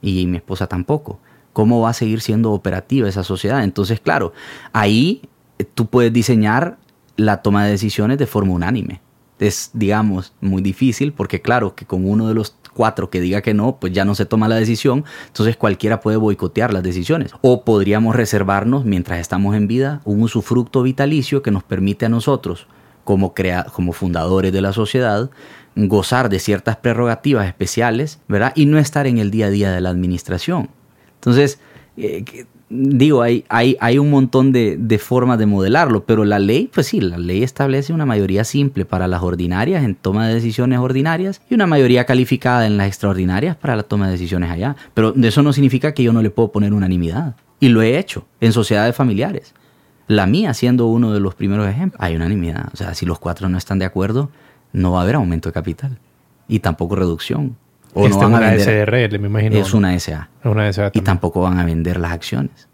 y mi esposa tampoco. ¿Cómo va a seguir siendo operativa esa sociedad? Entonces, claro, ahí eh, tú puedes diseñar la toma de decisiones de forma unánime. Es, digamos, muy difícil porque, claro, que con uno de los cuatro que diga que no, pues ya no se toma la decisión, entonces cualquiera puede boicotear las decisiones. O podríamos reservarnos, mientras estamos en vida, un usufructo vitalicio que nos permite a nosotros, como, crea como fundadores de la sociedad, gozar de ciertas prerrogativas especiales, ¿verdad? Y no estar en el día a día de la administración. Entonces, eh, digo, hay, hay, hay, un montón de, de, formas de modelarlo, pero la ley, pues sí, la ley establece una mayoría simple para las ordinarias en toma de decisiones ordinarias y una mayoría calificada en las extraordinarias para la toma de decisiones allá. Pero eso no significa que yo no le puedo poner unanimidad. Y lo he hecho en sociedades familiares. La mía siendo uno de los primeros ejemplos. Hay unanimidad. O sea, si los cuatro no están de acuerdo, no va a haber aumento de capital y tampoco reducción. O no van a vender. SRL, me imagino. Es una SA. Es una SA y tampoco van a vender las acciones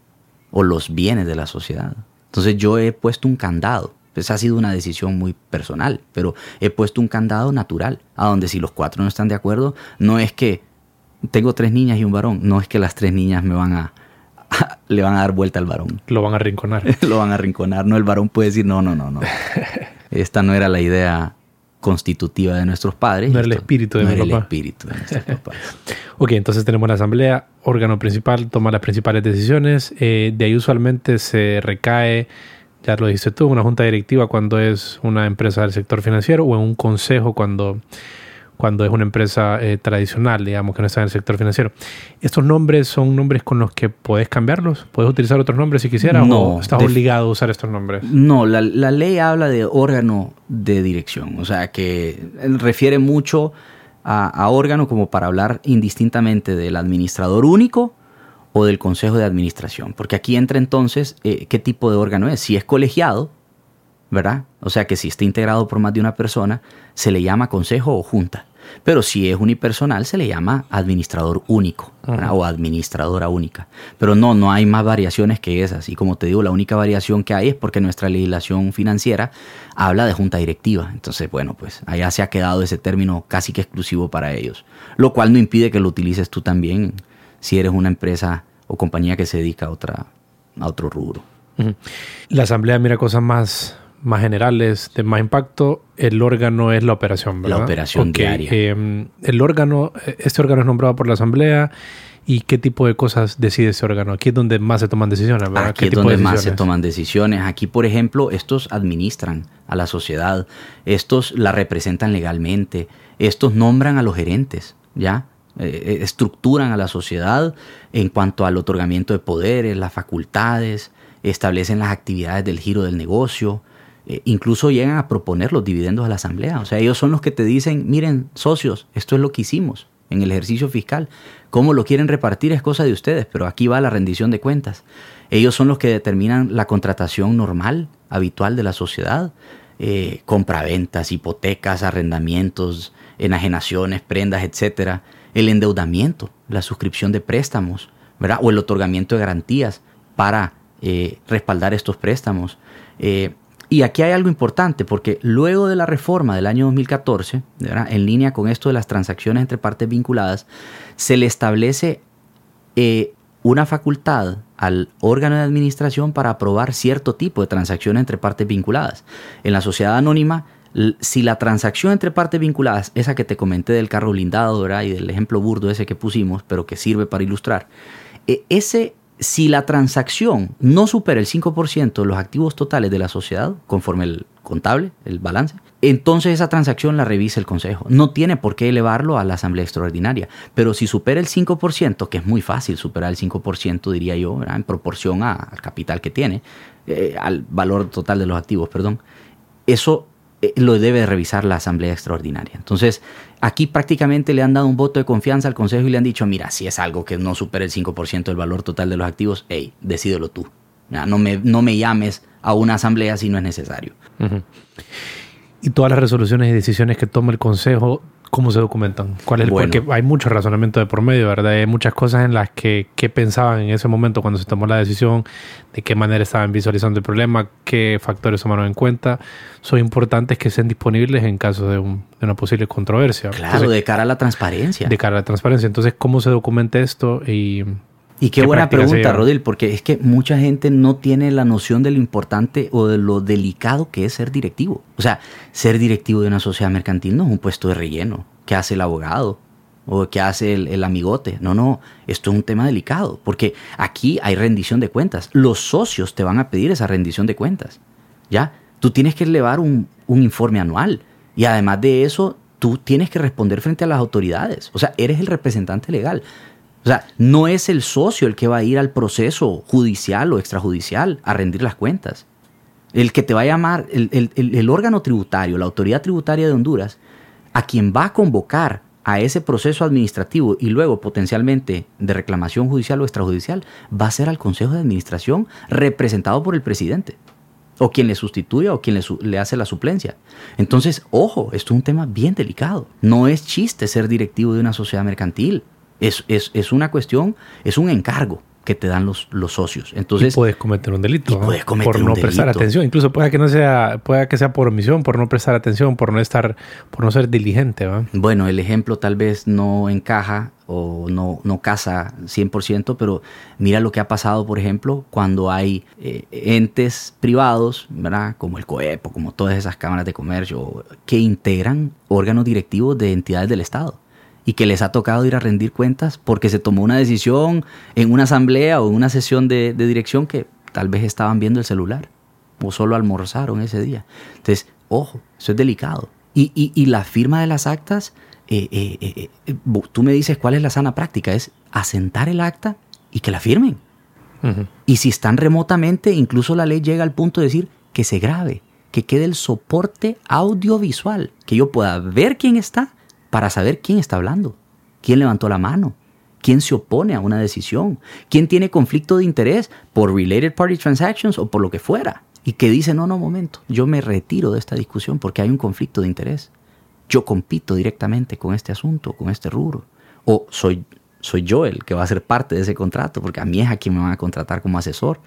o los bienes de la sociedad. Entonces yo he puesto un candado. Esa ha sido una decisión muy personal, pero he puesto un candado natural, a donde si los cuatro no están de acuerdo, no es que tengo tres niñas y un varón, no es que las tres niñas me van a, <laughs> le van a dar vuelta al varón. Lo van a rinconar. <laughs> Lo van a rinconar. No, el varón puede decir, no, no, no, no. <laughs> Esta no era la idea constitutiva de nuestros padres. No era el espíritu de, no era el espíritu de nuestros <laughs> papás. ok, entonces tenemos la asamblea, órgano principal, toma las principales decisiones. Eh, de ahí usualmente se recae, ya lo dijiste tú, una junta directiva cuando es una empresa del sector financiero o en un consejo cuando cuando es una empresa eh, tradicional, digamos, que no está en el sector financiero. ¿Estos nombres son nombres con los que puedes cambiarlos? ¿Puedes utilizar otros nombres si quisieras? No, ¿O estás obligado a usar estos nombres? No, la, ley habla de órgano de dirección, o sea, que refiere mucho a, órgano como para hablar indistintamente del administrador único o del consejo de administración. Porque aquí entra entonces eh, qué tipo de órgano es. Si es colegiado, ¿verdad? O sea que si está integrado por más de una persona, se le llama consejo o junta. Pero si es unipersonal, se le llama administrador único o administradora única. Pero no, no hay más variaciones que esas. Y como te digo, la única variación que hay es porque nuestra legislación financiera habla de junta directiva. Entonces, bueno, pues allá se ha quedado ese término casi que exclusivo para ellos. Lo cual no impide que lo utilices tú también si eres una empresa o compañía que se dedica a, otra, a otro rubro. La asamblea mira cosas más más generales, de más impacto, el órgano es la operación, ¿verdad? La operación diaria. Em, el órgano, este órgano es nombrado por la asamblea y qué tipo de cosas decide ese órgano. Aquí es donde más se toman decisiones, ¿verdad? Aquí es donde más se toman decisiones. Aquí, por ejemplo, estos administran a la sociedad, estos la representan legalmente, estos nombran a los gerentes, ¿ya? Eh, eh, estructuran a la sociedad en cuanto al otorgamiento de poderes, las facultades, establecen las actividades del giro del negocio, eh, incluso llegan a proponer los dividendos a la asamblea. O sea, ellos son los que te dicen, miren, socios, esto es lo que hicimos en el ejercicio fiscal. Cómo lo quieren repartir es cosa de ustedes, pero aquí va la rendición de cuentas. Ellos son los que determinan la contratación normal, habitual de la sociedad, eh, compraventas, hipotecas, arrendamientos, enajenaciones, prendas, etcétera, el endeudamiento, la suscripción de préstamos, ¿verdad? o el otorgamiento de garantías para eh, respaldar estos préstamos. Eh, y aquí hay algo importante, porque luego de la reforma del año 2014, en línea con esto de las transacciones entre partes vinculadas, se le establece eh, una facultad al órgano de administración para aprobar cierto tipo de transacciones entre partes vinculadas. En la sociedad anónima, si la transacción entre partes vinculadas, esa que te comenté del carro blindado y del ejemplo burdo ese que pusimos, pero que sirve para ilustrar, eh, ese si la transacción no supera el 5% de los activos totales de la sociedad, conforme el contable, el balance, entonces esa transacción la revisa el Consejo. No tiene por qué elevarlo a la Asamblea Extraordinaria. Pero si supera el 5%, que es muy fácil superar el 5%, diría yo, en proporción al capital que tiene, eh, al valor total de los activos, perdón, eso eh, lo debe revisar la Asamblea Extraordinaria. Entonces, aquí prácticamente le han dado un voto de confianza al Consejo y le han dicho, mira, si es algo que no supera el 5% del valor total de los activos, hey, decídelo tú. No me, no me llames a una asamblea si no es necesario. Y todas las resoluciones y decisiones que toma el Consejo ¿Cómo se documentan? ¿Cuál es el, Porque hay mucho razonamiento de por medio, ¿verdad? Hay muchas cosas en las que, pensaban en ese momento cuando se tomó la decisión, de qué manera estaban visualizando el problema, qué factores tomaron en cuenta. Son importantes que estén disponibles en caso de, una posible controversia. Claro, de cara a la transparencia. De cara a la transparencia. Entonces, ¿cómo se documenta esto? Y, y qué, buena pregunta, Rodil, porque es que mucha gente no tiene la noción de lo importante o de lo delicado que es ser directivo. O sea, ser directivo de una sociedad mercantil no es un puesto de relleno que hace el abogado o que hace el, amigote. No, no, esto es un tema delicado, porque aquí hay rendición de cuentas. Los socios te van a pedir esa rendición de cuentas. ¿Ya? Tú tienes que elevar un, un informe anual y además de eso, tú tienes que responder frente a las autoridades. O sea, eres el representante legal. O sea, no es el socio el que va a ir al proceso judicial o extrajudicial a rendir las cuentas. El que te va a llamar, el, órgano tributario, la autoridad tributaria de Honduras, a quien va a convocar a ese proceso administrativo y luego potencialmente de reclamación judicial o extrajudicial, va a ser al Consejo de Administración representado por el presidente, o quien le sustituye o quien le, le, hace la suplencia. Entonces, ojo, esto es un tema bien delicado. No es chiste ser directivo de una sociedad mercantil. Es, es, es una cuestión, es un encargo que te dan los, los socios. Entonces, puedes cometer un delito. Puedes cometer por no prestar atención. Incluso puede que no sea, pueda que sea por omisión, por no prestar atención, por no estar, por no ser diligente. ¿va? Bueno, el ejemplo tal vez no encaja o no, no casa 100%, pero mira lo que ha pasado, por ejemplo, cuando hay eh, entes privados, ¿verdad? como el COEPO, como todas esas cámaras de comercio, que integran órganos directivos de entidades del Estado y que les ha tocado ir a rendir cuentas porque se tomó una decisión en una asamblea o en una sesión de, dirección que tal vez estaban viendo el celular o solo almorzaron ese día. Entonces, ojo, eso es delicado. Y, la firma de las actas, eh, eh, eh, tú me dices cuál es la sana práctica, es asentar el acta y que la firmen. Y si están remotamente, incluso la ley llega al punto de decir que se grabe, que quede el soporte audiovisual, que yo pueda ver quién está para saber quién está hablando, quién levantó la mano, quién se opone a una decisión, quién tiene conflicto de interés por related party transactions o por lo que fuera, y que dice, no, no, momento, yo me retiro de esta discusión porque hay un conflicto de interés. Yo compito directamente con este asunto, con este rubro. O soy, soy yo el que va a ser parte de ese contrato, porque a mí es a quien me van a contratar como asesor,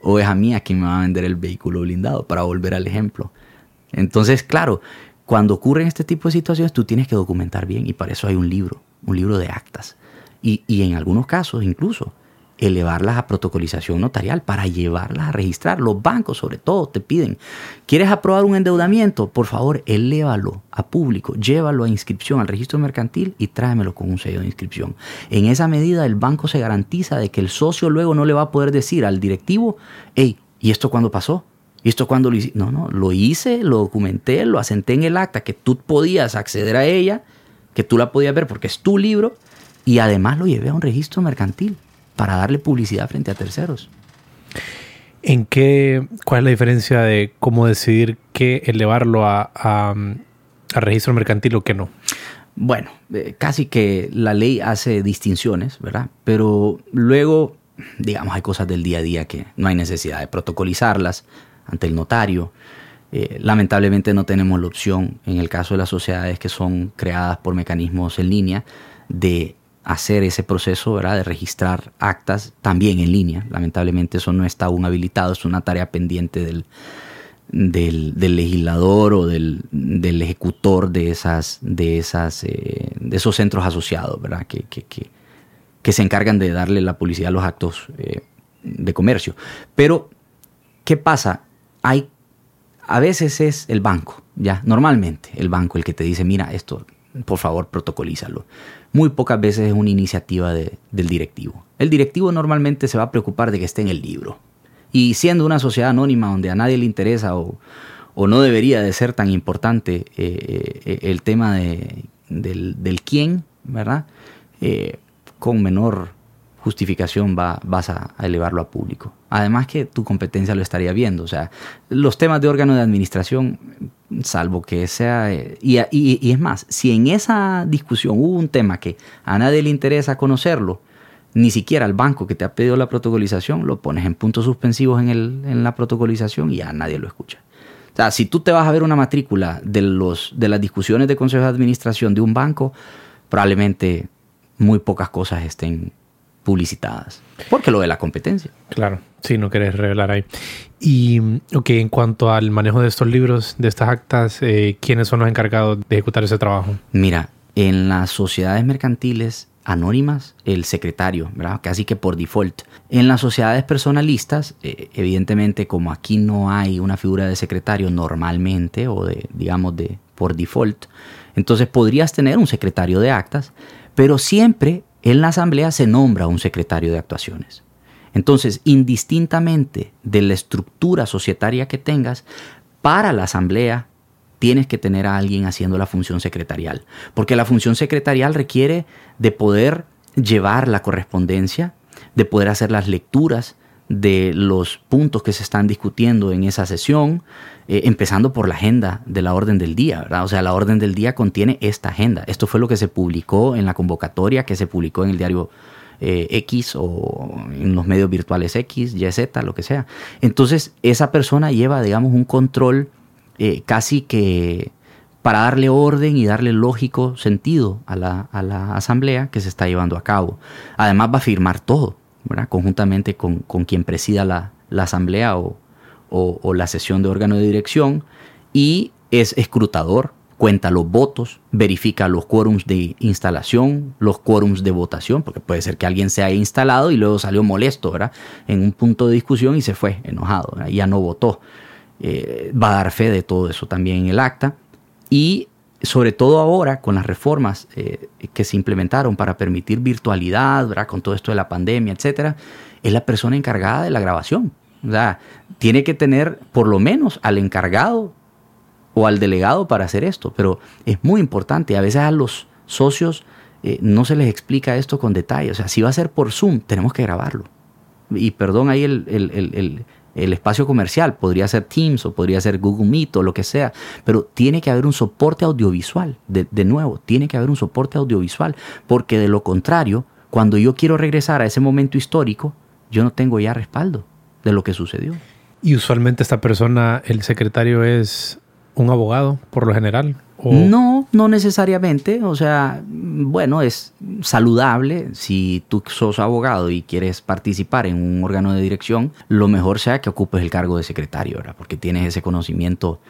o es a mí a quien me va a vender el vehículo blindado, para volver al ejemplo. Entonces, claro, cuando ocurren este tipo de situaciones, tú tienes que documentar bien, y para eso hay un libro, un libro de actas y, en algunos casos incluso elevarlas a protocolización notarial para llevarlas a registrar. Los bancos sobre todo te piden, ¿quieres aprobar un endeudamiento? Por favor, elévalo a público, llévalo a inscripción al registro mercantil y tráemelo con un sello de inscripción. En esa medida el banco se garantiza de que el socio luego no le va a poder decir al directivo, hey, ¿y esto cuándo pasó? ¿Y esto cuándo lo hice? No, no, lo hice, lo documenté, lo asenté en el acta, que tú podías acceder a ella, que tú la podías ver porque es tu libro y además lo llevé a un registro mercantil para darle publicidad frente a terceros. ¿En qué, cuál es la diferencia de cómo decidir qué elevarlo a, a, registro mercantil o qué no? Bueno, eh, casi que la ley hace distinciones, ¿verdad? Pero luego, digamos, hay cosas del día a día que no hay necesidad de protocolizarlas ante el notario. Eh, lamentablemente no tenemos la opción, en el caso de las sociedades que son creadas por mecanismos en línea, de hacer ese proceso ¿verdad? de registrar actas también en línea. Lamentablemente eso no está aún habilitado, es una tarea pendiente del, del, legislador o del, ejecutor de, esas, de, esas, eh, de esos centros asociados, ¿verdad? Que, que, que, se encargan de darle la publicidad a los actos eh, de comercio. Pero, ¿qué pasa? Hay, a veces es el banco, ya, normalmente el banco el que te dice, mira, esto, por favor, protocolízalo muy pocas veces es una iniciativa del directivo. El directivo normalmente se va a preocupar de que esté en el libro. Y siendo una sociedad anónima donde a nadie le interesa o, no debería de ser tan importante eh, eh, el tema de, del, quién, ¿verdad? Eh, con menor justificación va, vas a, elevarlo a público. Además que tu competencia lo estaría viendo. O sea, los temas de órgano de administración, salvo que sea... Y, y, es más, si en esa discusión hubo un tema que a nadie le interesa conocerlo, ni siquiera al banco que te ha pedido la protocolización, lo pones en puntos suspensivos en, el, en la protocolización y a nadie lo escucha. O sea, si tú te vas a ver una matrícula de, los, de las discusiones de consejo de administración de un banco, probablemente muy pocas cosas estén publicitadas. Porque lo de la competencia. Claro, sí, no querés revelar ahí. Y, en cuanto al manejo de estos libros, de estas actas, eh, ¿quiénes son los encargados de ejecutar ese trabajo? Mira, en las sociedades mercantiles anónimas, el secretario, ¿verdad? Casi que por default. En las sociedades personalistas, eh, evidentemente, como aquí no hay una figura de secretario normalmente o de, digamos, de por default, entonces podrías tener un secretario de actas, pero siempre en la asamblea se nombra un secretario de actuaciones. Entonces, indistintamente de la estructura societaria que tengas, para la asamblea tienes que tener a alguien haciendo la función secretarial, porque la función secretarial requiere de poder llevar la correspondencia, de poder hacer las lecturas, de los puntos que se están discutiendo en esa sesión, eh, empezando por la agenda de la orden del día, ¿verdad? O sea, la orden del día contiene esta agenda. Esto fue lo que se publicó en la convocatoria que se publicó en el diario eh, X o en los medios virtuales X, Y, Z, lo que sea. Entonces, esa persona lleva, digamos, un control eh, casi que para darle orden y darle lógico sentido a la, a la asamblea que se está llevando a cabo. Además, va a firmar todo conjuntamente con, quien presida la, asamblea o, la sesión de órgano de dirección y es escrutador, cuenta los votos, verifica los quórums de instalación, los quórums de votación, porque puede ser que alguien se haya instalado y luego salió molesto, ¿verdad? En un punto de discusión y se fue enojado, ya no votó. Eh, va a dar fe de todo eso también en el acta y sobre todo ahora con las reformas eh, que se implementaron para permitir virtualidad, ¿verdad? con todo esto de la pandemia, etcétera, es la persona encargada de la grabación. O sea, tiene que tener por lo menos al encargado o al delegado para hacer esto, pero es muy importante. A veces a los socios eh, no se les explica esto con detalle. O sea, si va a ser por Zoom, tenemos que grabarlo. Y perdón ahí el, el espacio comercial, podría ser Teams o podría ser Google Meet o lo que sea, pero tiene que haber un soporte audiovisual, de, de nuevo, tiene que haber un soporte audiovisual, porque de lo contrario, cuando yo quiero regresar a ese momento histórico, yo no tengo ya respaldo de lo que sucedió. Y usualmente esta persona, el secretario es un abogado, por lo general. No, no necesariamente. O sea, bueno, es saludable. Si tú sos abogado y quieres participar en un órgano de dirección, lo mejor sea que ocupes el cargo de secretario, ¿verdad? Porque tienes ese conocimiento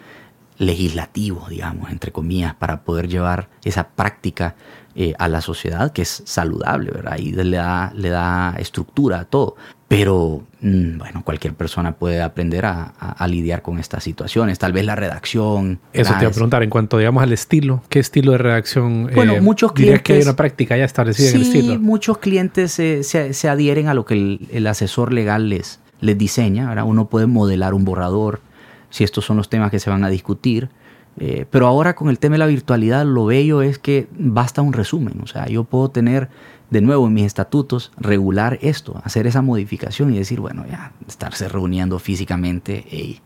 legislativo, digamos, entre comillas, para poder llevar esa práctica eh, a la sociedad que es saludable, ¿verdad? Y le da, le da estructura a todo. Pero, mm, bueno, cualquier persona puede aprender a, lidiar con estas situaciones. Tal vez la redacción. Eso te iba a preguntar, en cuanto, digamos, al estilo, ¿qué estilo de redacción? Bueno, eh, muchos clientes. que hay una práctica ya establecida en el estilo? Sí, muchos clientes se, se, adhieren a lo que el, asesor legal les, les diseña. ¿verdad? Uno puede modelar un borrador, si estos son los temas que se van a discutir. Eh, pero ahora con el tema de la virtualidad, lo bello es que basta un resumen. O sea, yo puedo tener de nuevo en mis estatutos regular esto, hacer esa modificación y decir, bueno, ya estarse reuniendo físicamente, y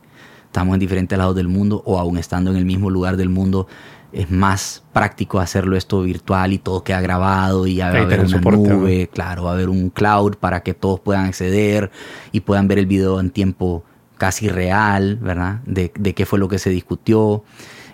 estamos en diferentes lados del mundo o aún estando en el mismo lugar del mundo, es más práctico hacerlo esto virtual y todo queda grabado y va a haber una nube, claro, va a haber un cloud para que todos puedan acceder y puedan ver el video en tiempo casi real, ¿verdad? De, de qué fue lo que se discutió.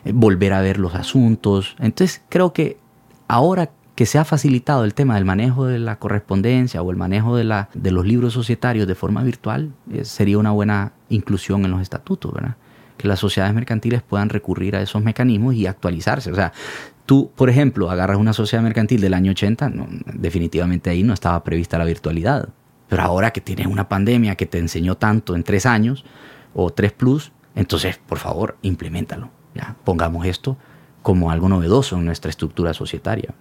Eh, volver a ver los asuntos. Entonces creo que ahora que se ha facilitado el tema del manejo de la correspondencia o el manejo de, la, de los libros societarios de forma virtual, eh, sería una buena inclusión en los estatutos, ¿verdad? Que las sociedades mercantiles puedan recurrir a esos mecanismos y actualizarse. O sea, tú, por ejemplo, agarras una sociedad mercantil del año 80, definitivamente ahí no estaba prevista la virtualidad. Pero ahora que tienes una pandemia que te enseñó tanto en tres años o tres plus, entonces, por favor, implementalo. Pongamos esto como algo novedoso en nuestra estructura societaria.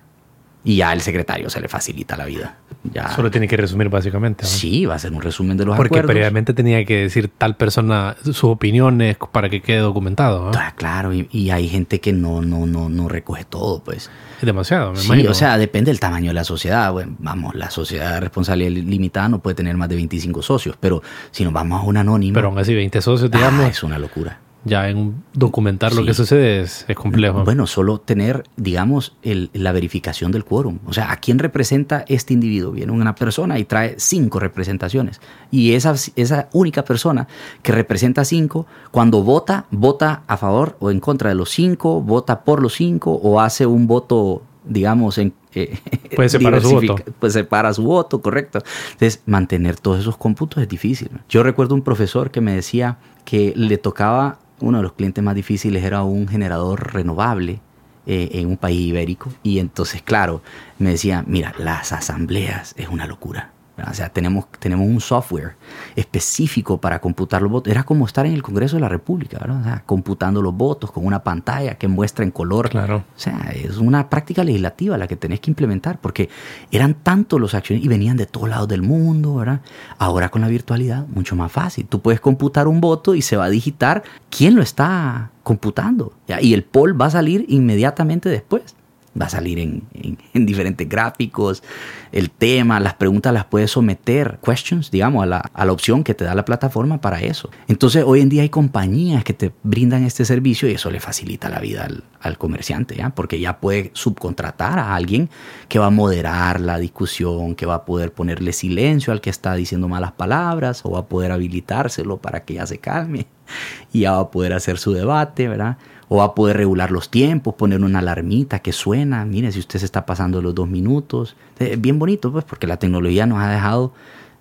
Y ya al secretario se le facilita la vida. Ya. Solo tiene que resumir básicamente. Sí, va a ser un resumen de los Porque acuerdos. Porque previamente tenía que decir tal persona sus opiniones para que quede documentado. Ah, claro, y, hay gente que no, no, no, no recoge todo, pues. Es demasiado, me Sí, o sea, depende del tamaño de la sociedad. Bueno, vamos, la sociedad de responsabilidad limitada no puede tener más de 25 socios, pero si nos vamos a un anónimo... Pero aún así 20 socios, digamos... Ah, es una locura ya en documentar lo que sucede es, complejo. Bueno, solo tener, digamos, la verificación del quórum. O sea, ¿a quién representa este individuo? Viene una persona y trae cinco representaciones. Y esa, esa única persona que representa cinco, cuando vota, vota a favor o en contra de los cinco, vota por los cinco o hace un voto, digamos, en, eh, <laughs> Puede separar su voto. Pues separa su voto, correcto. Entonces, mantener todos esos cómputos es difícil. Yo recuerdo un profesor que me decía que le tocaba uno de los clientes más difíciles era un generador renovable eh, en un país ibérico. Y entonces, claro, me decía, mira, las asambleas es una locura. O sea, tenemos, tenemos un software específico para computar los votos. Era como estar en el Congreso de la República, ¿verdad? O sea, computando los votos con una pantalla que muestra en color. Claro. O sea, es una práctica legislativa la que tenés que implementar porque eran tantos los acciones y venían de todos lados del mundo, ¿verdad? Ahora con la virtualidad, mucho más fácil. Tú puedes computar un voto y se va a digitar quién lo está computando. Y el poll va a salir inmediatamente después va a salir <laughs> en, diferentes gráficos, el tema, las preguntas las puedes someter, questions, digamos, a la, a la, opción que te da la plataforma para eso. Entonces, hoy en día hay compañías que te brindan este servicio y eso le facilita la vida al, comerciante, ¿ya? porque ya puede subcontratar a alguien que va a moderar la discusión, que va a poder ponerle silencio al que está diciendo malas palabras o va a poder habilitárselo para que ya se calme <laughs> y ya va a poder hacer su debate, ¿verdad? O va a poder regular los tiempos, poner una alarmita que suena, mire si usted se está pasando los dos minutos. Es bien bonito, pues, porque la tecnología nos ha dejado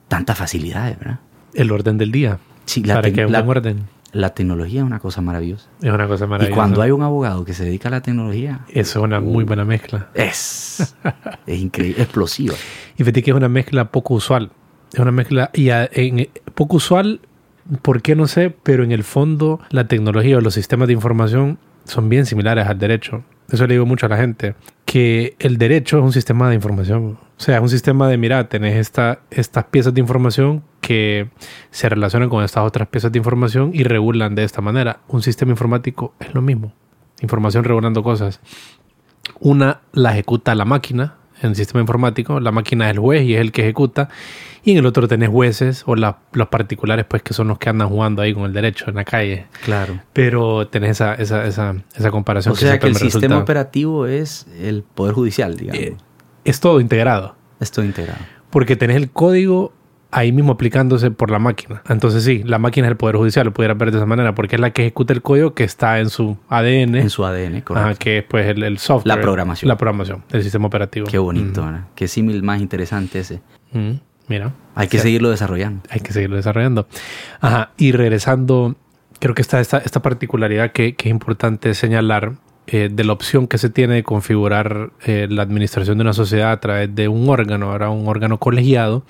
tantas facilidades, ¿verdad? El orden del día. Sí, la, para que la, orden. la tecnología es una cosa maravillosa. Es una cosa maravillosa. Y cuando hay un abogado que se dedica a la tecnología... Eso es una muy buena mezcla. Es, <laughs> es increíble, explosiva. Y fíjate que es una mezcla poco usual. Es una mezcla y en, poco usual ¿Por qué no sé? Pero en el fondo la tecnología o los sistemas de información son bien similares al derecho. Eso le digo mucho a la gente, que el derecho es un sistema de información. O sea, es un sistema de, mira, tenés esta, estas piezas de información que se relacionan con estas otras piezas de información y regulan de esta manera. Un sistema informático es lo mismo. Información regulando cosas. Una la ejecuta la máquina, en el sistema informático, la máquina es el juez y es el que ejecuta, y en el otro tenés jueces o los particulares, pues que son los que andan jugando ahí con el derecho en la calle. Claro. Pero tenés esa, esa, esa, esa comparación. O sea que, el sistema operativo es el Poder Judicial, digamos. Eh, es todo integrado. Es todo integrado. Porque tenés el código ahí mismo aplicándose por la máquina. Entonces sí, la máquina es el Poder Judicial, lo pudiera ver de esa manera, porque es la que ejecuta el código que está en su ADN. En su ADN, correcto. que es pues el, software. La programación. La programación del sistema operativo. Qué bonito, Qué símil más interesante ese. Mira. Hay que seguirlo desarrollando. Hay que seguirlo desarrollando. Ajá, y regresando, creo que está esta, esta particularidad que, que es importante señalar eh, de la opción que se tiene de configurar eh, la administración de una sociedad a través de un órgano, ahora un órgano colegiado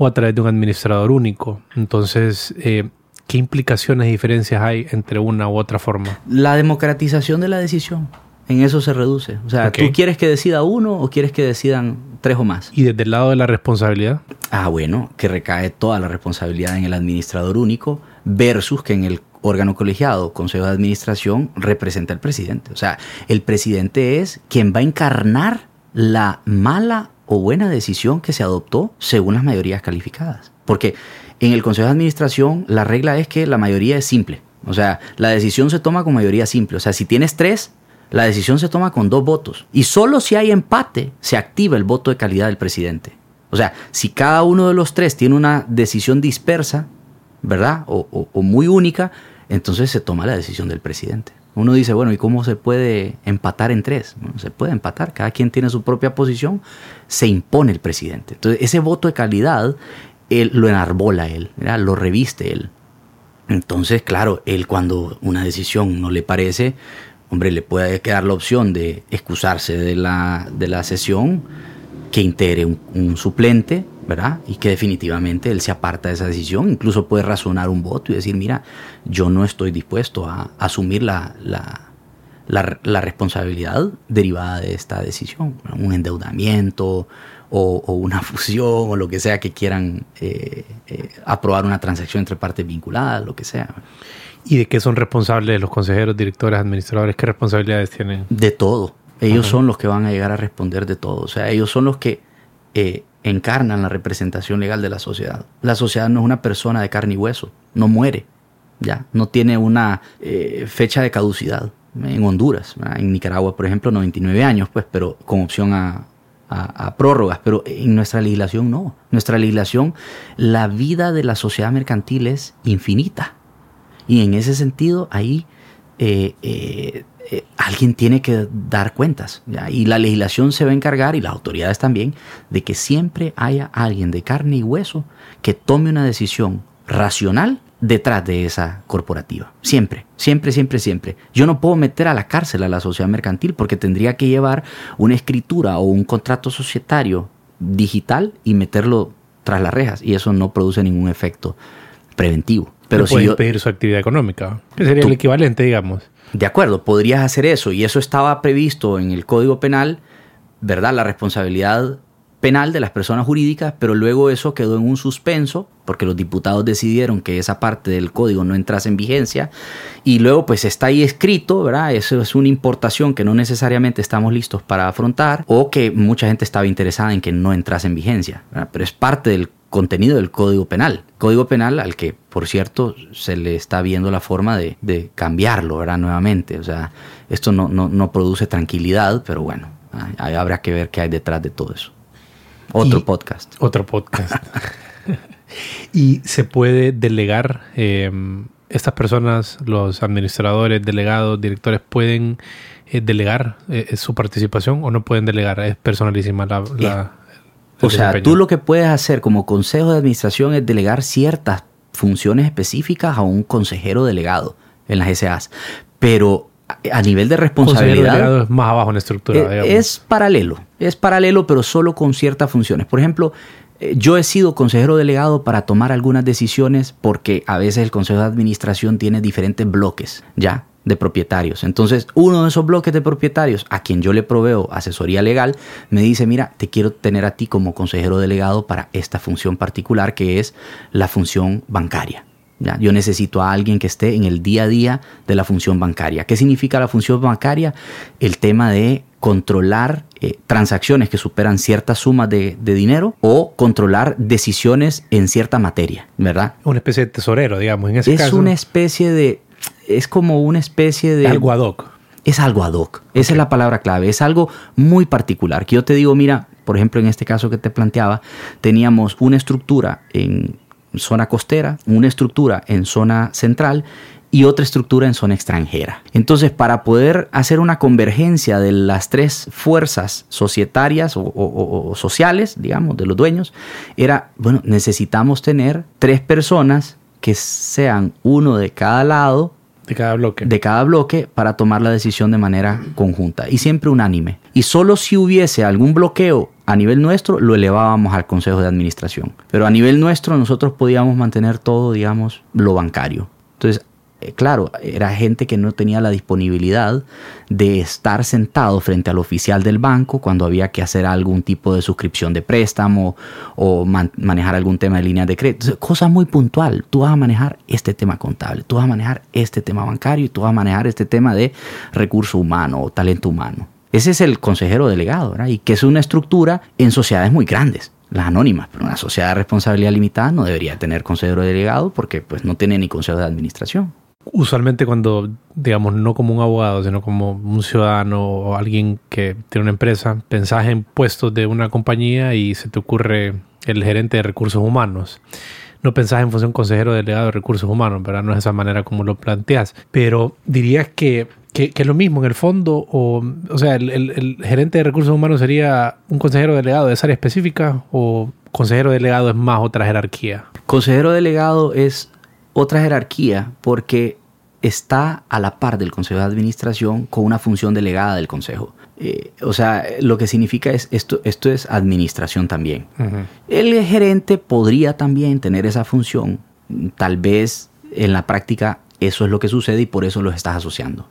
o a través de un administrador único. Entonces, eh, ¿qué implicaciones y diferencias hay entre una u otra forma? La democratización de la decisión. En eso se reduce. O sea, ¿tú quieres que decida uno o quieres que decidan tres o más? ¿Y desde el lado de la responsabilidad? Ah, bueno, que recae toda la responsabilidad en el administrador único versus que en el órgano colegiado, consejo de administración, representa al presidente. O sea, el presidente es quien va a encarnar la mala o buena decisión que se adoptó según las mayorías calificadas. Porque en el Consejo de Administración la regla es que la mayoría es simple. O sea, la decisión se toma con mayoría simple. O sea, si tienes tres, la decisión se toma con dos votos. Y solo si hay empate se activa el voto de calidad del presidente. O sea, si cada uno de los tres tiene una decisión dispersa, ¿verdad? O, o muy única, entonces se toma la decisión del presidente. Uno dice, bueno, ¿y cómo se puede empatar en tres? se puede empatar, cada quien tiene su propia posición, se impone el presidente. Entonces, ese voto de calidad, él lo enarbola él, lo reviste él. Entonces, claro, él cuando una decisión no le parece, hombre, le puede quedar la opción de excusarse de la, de la sesión, que integre un suplente, ¿verdad? Y que definitivamente él se aparta de esa decisión, incluso puede razonar un voto y decir, mira, yo no estoy dispuesto a asumir la, la, responsabilidad derivada de esta decisión, un endeudamiento o, una <laughs> fusión o lo que sea que quieran eh, eh, aprobar una transacción entre partes vinculadas, lo que sea. ¿Y de qué son responsables los consejeros, directores, administradores? ¿Qué responsabilidades tienen? De todo. Ellos son los que van a llegar a responder de todo. O sea, ellos son los que eh, encarnan la representación legal de la sociedad. La sociedad no es una persona de carne y hueso, no muere, ya, no tiene una eh, fecha de caducidad. En Honduras, en Nicaragua, por ejemplo, 99 años, pues, pero con opción a, prórrogas, pero en nuestra legislación no. Nuestra legislación, la vida de la sociedad mercantil es infinita. Y en ese sentido, ahí eh, eh, eh, alguien tiene que dar cuentas. Y la legislación se va a encargar, y las autoridades también, de que siempre haya alguien de carne y hueso que tome una decisión racional detrás de esa corporativa. Siempre, siempre, siempre, siempre. Yo no puedo meter a la cárcel a la sociedad mercantil porque tendría que llevar una escritura o un contrato societario digital y meterlo tras las rejas. Y eso no produce ningún efecto preventivo. Pero si yo, pedir su actividad económica, que sería el equivalente, digamos. De acuerdo, podrías hacer eso y eso estaba previsto en el Código Penal, ¿verdad? La responsabilidad penal de las personas jurídicas, pero luego eso quedó en un suspenso porque los diputados decidieron que esa parte del código no entrase en vigencia y luego pues está ahí escrito, ¿verdad? Eso es una importación que no necesariamente estamos listos para afrontar o que mucha gente estaba interesada en que no entrase en vigencia, pero es parte del contenido del Código Penal. Código Penal al que, por cierto, se le está viendo la forma de, cambiarlo, ¿verdad? Nuevamente. O sea, esto no, no, produce tranquilidad, pero bueno, habrá que ver qué hay detrás de todo eso. Otro podcast. Otro podcast. <laughs> y se puede delegar, em, estas personas, los administradores, delegados, directores, pueden eh, delegar eh, su participación o no pueden delegar. Es personalísima la, la o sea, tú lo que puedes hacer como consejo de administración es delegar ciertas funciones específicas a un consejero delegado en las SAs. Pero a nivel de responsabilidad. Delegado es más abajo en la estructura. Eh, es paralelo. Es paralelo, pero solo con ciertas funciones. Por ejemplo, eh, yo he sido consejero delegado para tomar algunas decisiones porque a veces el consejo de administración tiene diferentes bloques, ¿ya? De propietarios. Entonces, uno de esos bloques de propietarios a quien yo le proveo asesoría legal me dice, mira, te quiero tener a ti como consejero delegado para esta función particular que es la función bancaria. ¿Ya? Yo necesito a alguien que esté en el día a día de la función bancaria. ¿Qué significa la función bancaria? El tema de controlar eh, transacciones que superan ciertas sumas de, dinero o controlar decisiones en cierta materia, ¿verdad? Una especie de tesorero, digamos, en ese es caso. una especie de... Es como una especie de... Algo ad hoc. Es algo ad hoc. Esa es la palabra clave. Es algo muy particular. Que yo te digo, mira, por ejemplo, en este caso que te planteaba, teníamos una estructura en zona costera, una estructura en zona central y otra estructura en zona extranjera. Entonces, para poder hacer una convergencia de las tres fuerzas societarias o, sociales, digamos, de los dueños, era, bueno, necesitamos tener tres personas que sean uno de cada lado. De cada bloque. De cada bloque para tomar la decisión de manera conjunta y siempre unánime. Y solo si hubiese algún bloqueo a nivel nuestro, lo elevábamos al Consejo de Administración. Pero a nivel nuestro, nosotros podíamos mantener todo, digamos, lo bancario. Entonces, claro, era gente que no tenía la disponibilidad de estar sentado frente al oficial del banco cuando había que hacer algún tipo de suscripción de préstamo o manejar algún tema de líneas de crédito. Cosa muy puntual. Tú vas a manejar este tema contable, tú vas a manejar este tema bancario y tú vas a manejar este tema de recurso humano o talento humano. Ese es el consejero delegado, ¿verdad? Y que es una estructura en sociedades muy grandes las anónimas, pero una sociedad de responsabilidad limitada no debería tener consejero delegado porque pues no tiene ni consejo de administración usualmente cuando, digamos, no como un abogado, sino como un ciudadano o alguien que tiene una empresa, pensás en puestos de una compañía y se te ocurre el gerente de recursos humanos. No pensás en función consejero delegado de recursos humanos, ¿verdad? No es esa manera como lo planteas. Pero dirías que, que, es lo mismo en el fondo, o, o sea, el, el gerente de recursos humanos sería un consejero delegado de esa área específica o consejero delegado es más otra jerarquía. Consejero delegado es otra jerarquía porque está a la par del Consejo de Administración con una función delegada del Consejo. Eh, o sea, lo que significa es esto, esto es administración también. El gerente podría también tener esa función. Tal vez en la práctica eso es lo que sucede y por eso los estás asociando.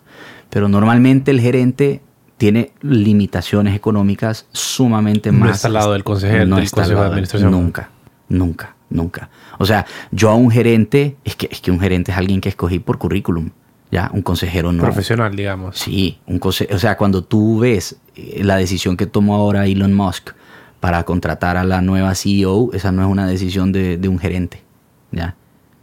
Pero normalmente el gerente tiene limitaciones económicas sumamente más. No está al lado del consejero, no del Consejo de Administración. Nunca, nunca nunca. O sea, yo a un gerente, es que, es que un gerente es alguien que escogí por currículum. Ya, un consejero no. Profesional, digamos. Sí, un o sea, cuando tú ves eh, la decisión que tomó ahora Elon Musk para contratar a la nueva CEO, esa no es una decisión de, un gerente. ¿ya?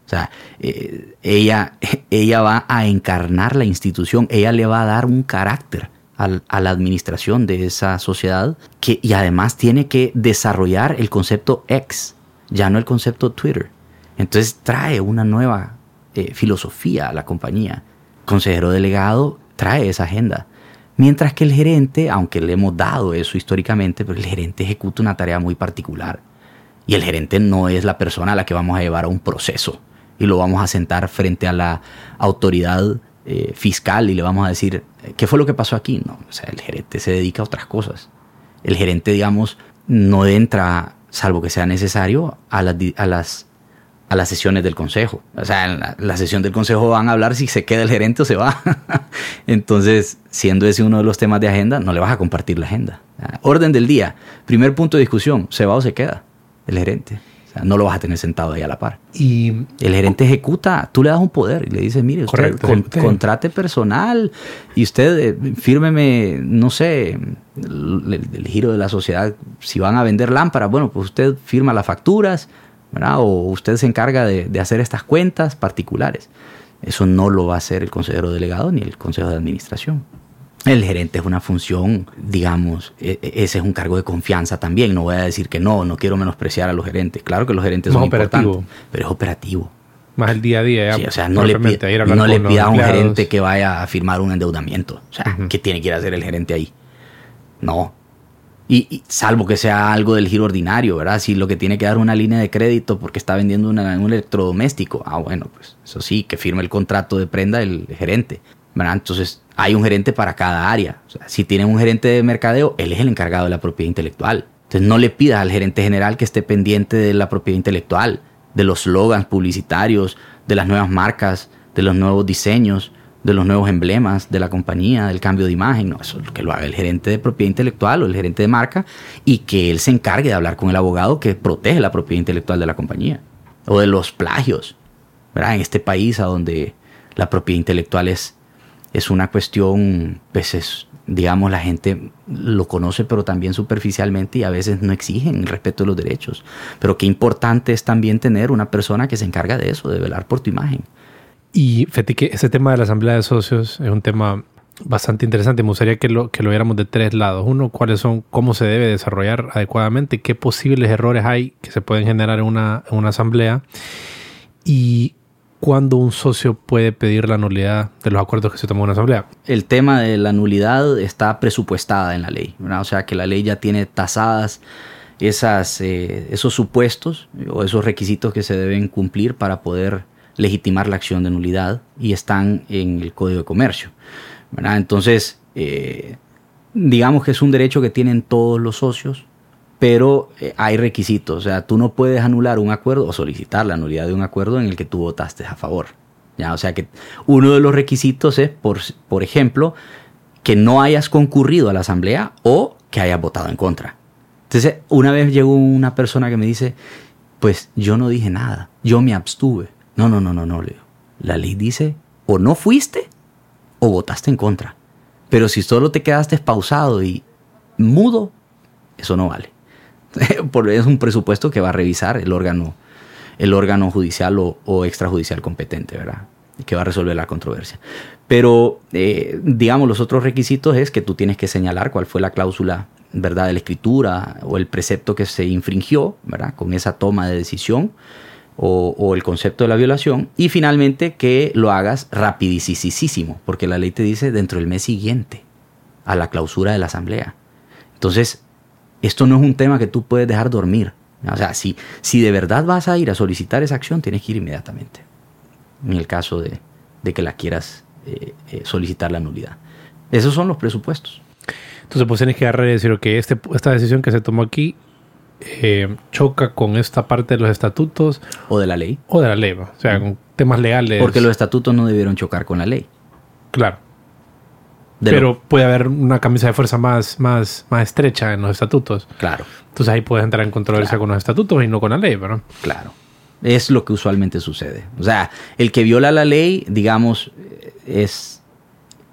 O sea, eh, ella, <laughs> ella va a encarnar la institución, ella le va a dar un carácter a la administración de esa sociedad que, y además tiene que desarrollar el concepto X, ya no el concepto Twitter. Entonces trae una nueva eh, filosofía a la compañía. Consejero delegado trae esa agenda. Mientras que el gerente, aunque le hemos dado eso históricamente, pero el gerente ejecuta una tarea muy particular. Y el gerente no es la persona a la que vamos a llevar a un proceso y lo vamos a sentar frente a la autoridad eh, fiscal y le vamos a decir, ¿qué fue lo que pasó aquí? No, o sea, el gerente se dedica a otras cosas. El gerente, digamos, no entra salvo que sea necesario, a las, a las, a las sesiones del consejo. O sea, en la, sesión del consejo van a hablar si se queda el gerente o se va. <laughs> Entonces, siendo ese uno de los temas de agenda, no le vas a compartir la agenda. Orden del día. Primer punto de discusión, ¿se va o se queda el gerente? No lo vas a tener sentado ahí a la par. Y el gerente ejecuta, tú le das un poder y le dices, mire, usted contrate personal y usted eh, fírmeme, no sé, el, giro de la sociedad, si van a vender lámparas, bueno, pues usted firma las facturas, ¿verdad? O usted se encarga de, de hacer estas cuentas particulares. Eso no lo va a hacer el consejero delegado ni el consejo de administración. El gerente es una función, digamos, e, e, ese es un cargo de confianza también. No voy a decir que no, no quiero menospreciar a los gerentes. Claro que los gerentes son importantes, pero es operativo. Más el día a día. o sea, no le, pida, no le pida a un gerente que vaya a firmar un endeudamiento. O sea, ¿qué tiene que ir a hacer el gerente ahí? No. Y, salvo que sea algo del giro ordinario, ¿verdad? Si lo que tiene que dar una línea de crédito porque está vendiendo un electrodoméstico, ah, bueno, pues eso sí, que firme el contrato de prenda el gerente. Entonces, hay un gerente para cada área. si tienen un gerente de mercadeo, él es el encargado de la propiedad intelectual. Entonces, no le pidas al gerente general que esté pendiente de la propiedad intelectual, de los slogans publicitarios, de las nuevas marcas, de los nuevos diseños, de los nuevos emblemas de la compañía, del cambio de imagen. No, eso es lo que lo haga el gerente de propiedad intelectual o el gerente de marca y que él se encargue de hablar con el abogado que protege la propiedad intelectual de la compañía o de los plagios. ¿verdad? En este país a donde la propiedad intelectual es es una cuestión pues digamos, la gente lo conoce, pero también superficialmente y a veces no exigen el respeto de los derechos. Pero qué importante es también tener una persona que se encarga de eso, de velar por tu imagen. Y fíjate que ese tema de la asamblea de socios es un tema bastante interesante. Me gustaría que lo, que lo viéramos de tres lados. Uno, cuáles son, cómo se debe desarrollar adecuadamente, qué posibles errores hay que se pueden generar en una, en una asamblea y cuándo un socio puede pedir la nulidad de los acuerdos que se tomó en una asamblea. El tema de la nulidad está presupuestada en la ley, o sea que la ley ya tiene tasadas eh, esos supuestos o esos requisitos que se deben cumplir para poder legitimar la acción de nulidad y están en el Código de Comercio. Entonces, eh, digamos que es un derecho que tienen todos los socios, pero eh, hay requisitos. O sea, tú no puedes anular un acuerdo o solicitar la nulidad de un acuerdo en el que tú votaste a favor. ¿ya? O sea que uno de los requisitos es, por, por ejemplo, que no hayas concurrido a la asamblea o que hayas votado en contra. Entonces, una vez llegó una persona que me dice, pues yo no dije nada, yo me abstuve. No, no, no, no, no, Leo. La ley dice, o no fuiste o votaste en contra. Pero si solo te quedaste pausado y mudo, eso no vale. <laughs> es un presupuesto que va a revisar el órgano, el órgano judicial o, extrajudicial competente, ¿verdad? que va a resolver la controversia. Pero, eh, digamos, los otros requisitos es que tú tienes que señalar cuál fue la cláusula, ¿verdad?, de la escritura o el precepto que se infringió, ¿verdad?, con esa toma de decisión o, el concepto de la violación. Y finalmente que lo hagas rapidísimo, porque la ley te dice dentro del mes siguiente a la clausura de la asamblea. Entonces, esto no es un tema que tú puedes dejar dormir. O sea, si, si de verdad vas a ir a solicitar esa acción, tienes que ir inmediatamente. En el caso de, que la quieras eh, eh, solicitar la nulidad. Esos son los presupuestos. Entonces, pues tienes que agarrar y decir, ok, este, esta decisión que se tomó aquí eh, choca con esta parte de los estatutos. O de la ley. O de la ley, o sea, con temas legales. Porque los estatutos no debieron chocar con la ley. Claro. Pero puede haber una camisa de fuerza más, más, más estrecha en los estatutos. Claro. Entonces ahí puedes entrar en controversia con los estatutos y no con la ley, ¿verdad? Claro. Es lo que usualmente sucede. O sea, el que viola la ley, digamos, es,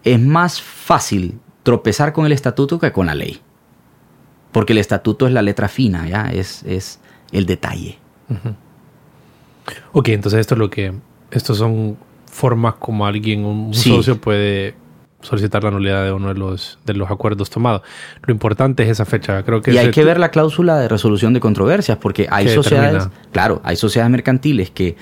es más fácil tropezar con el estatuto que con la ley. Porque el estatuto es la letra fina, ¿ya? Es, es el detalle. Ok, entonces esto es lo que... Estos son formas como alguien, un socio puede solicitar la nulidad de uno de los, de los acuerdos tomados. Lo importante es esa fecha. Creo que y hay que ver la cláusula de resolución de controversias, porque hay sociedades, claro, hay sociedades mercantiles que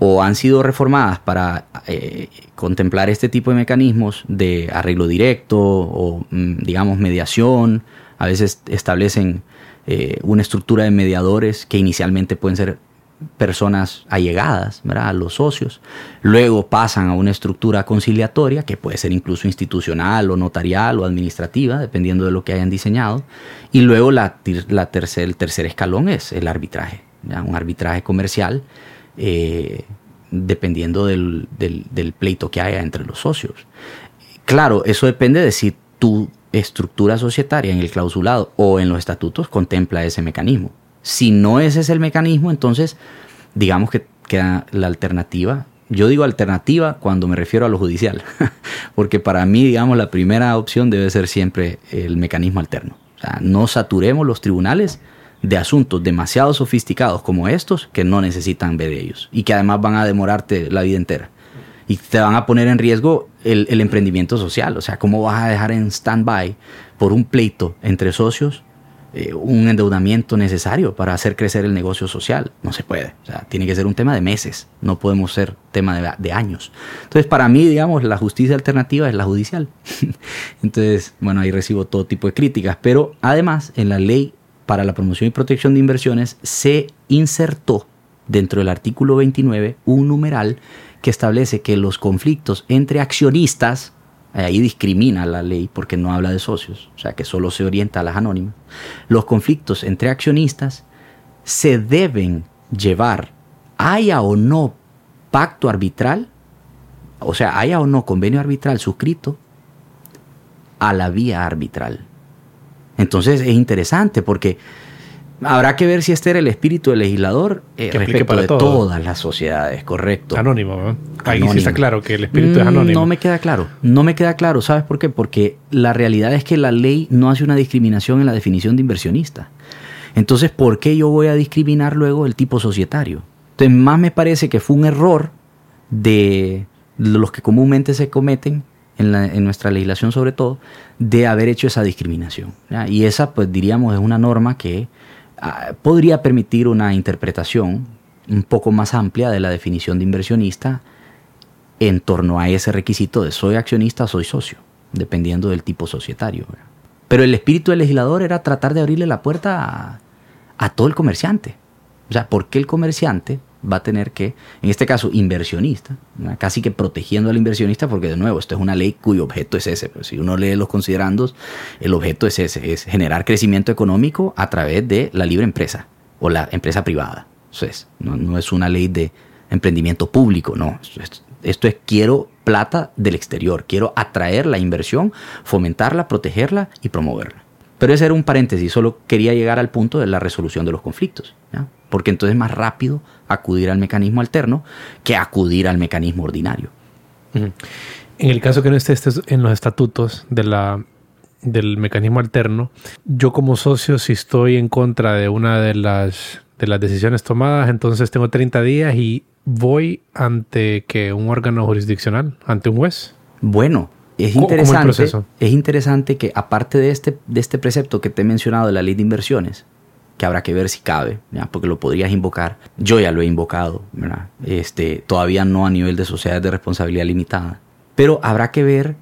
o han sido reformadas para eh, contemplar este tipo de mecanismos de arreglo directo o, mm, digamos, mediación. A veces establecen eh, una estructura de mediadores que inicialmente pueden ser personas allegadas a los socios. Luego pasan a una estructura conciliatoria que puede ser incluso institucional o notarial o administrativa, dependiendo de lo que hayan diseñado. Y luego la, la el tercer escalón es el arbitraje, un arbitraje comercial, eh, dependiendo del pleito que haya entre los socios. Claro, eso depende de si tu estructura societaria en el clausulado o en los estatutos contempla ese mecanismo. Si no ese es el mecanismo, entonces digamos que queda la alternativa. Yo digo alternativa cuando me refiero a lo judicial, <laughs> porque para mí, digamos, la primera opción debe ser siempre el mecanismo alterno. O sea, no saturemos los tribunales de asuntos demasiado sofisticados como estos que no necesitan ver ellos y que además van a demorarte la vida entera y te van a poner en riesgo el, el emprendimiento social. O sea, ¿cómo vas a dejar en stand-by por un pleito entre socios eh, un endeudamiento necesario para hacer crecer el negocio social. No se puede. O sea, tiene que ser un tema de meses. No podemos ser tema de, de años. Entonces, para mí, digamos, la justicia alternativa es la judicial. <laughs> Entonces, bueno, ahí recibo todo tipo de críticas. Pero además, en la ley para la promoción y protección de inversiones se insertó dentro del artículo 29 un numeral que establece que los conflictos entre accionistas Ahí discrimina la ley porque no habla de socios, o sea que solo se orienta a las anónimas. Los conflictos entre accionistas se deben llevar, haya o no pacto arbitral, o sea, haya o no convenio arbitral suscrito, a la vía arbitral. Entonces es interesante porque Habrá que ver si este era el espíritu del legislador eh, respecto para de todo. todas las sociedades, correcto. Anónimo, ¿no? Ahí sí está claro que el espíritu es Mm, anónimo. No me queda claro, no me queda claro. ¿Sabes por qué? Porque la realidad es que la ley no hace una discriminación en la definición de inversionista. Entonces, ¿por qué yo voy a discriminar luego el tipo societario? Entonces, más me parece que fue un error de los que comúnmente se cometen en, la- en nuestra legislación sobre todo, de haber hecho esa discriminación. ¿ya? Y esa, pues diríamos, es una norma que podría permitir una interpretación un poco más amplia de la definición de inversionista en torno a ese requisito de soy accionista soy socio, dependiendo del tipo societario. Pero el espíritu del legislador era tratar de abrirle la puerta a, a todo el comerciante. O sea, ¿por qué el comerciante va a tener que, en este caso, inversionista, casi que protegiendo al inversionista? Porque, de nuevo, esto es una ley cuyo objeto es ese. Pero si uno lee los considerandos, el objeto es ese, es generar crecimiento económico a través de la libre empresa o la empresa privada. No, es una ley de emprendimiento público, no. Esto es, esto es quiero plata del exterior, quiero atraer la inversión, fomentarla, protegerla y promoverla. Pero ese era un paréntesis, solo quería llegar al punto de la resolución de los conflictos, ¿ya? porque entonces es más rápido acudir al mecanismo alterno que acudir al mecanismo ordinario. En el caso que no esté estés en los estatutos de la, del mecanismo alterno, yo como socio, si estoy en contra de una de las, de las decisiones tomadas, entonces tengo 30 días y voy ante que un órgano jurisdiccional, ante un juez. Bueno, es ¿Cómo- cómo el interesante, es interesante que aparte de este, de este precepto que te he mencionado de la ley de inversiones, que habrá que ver si cabe, porque lo podrías invocar, yo ya lo he invocado, ¿verdad? Este, todavía no a nivel de sociedades de responsabilidad limitada, pero habrá que ver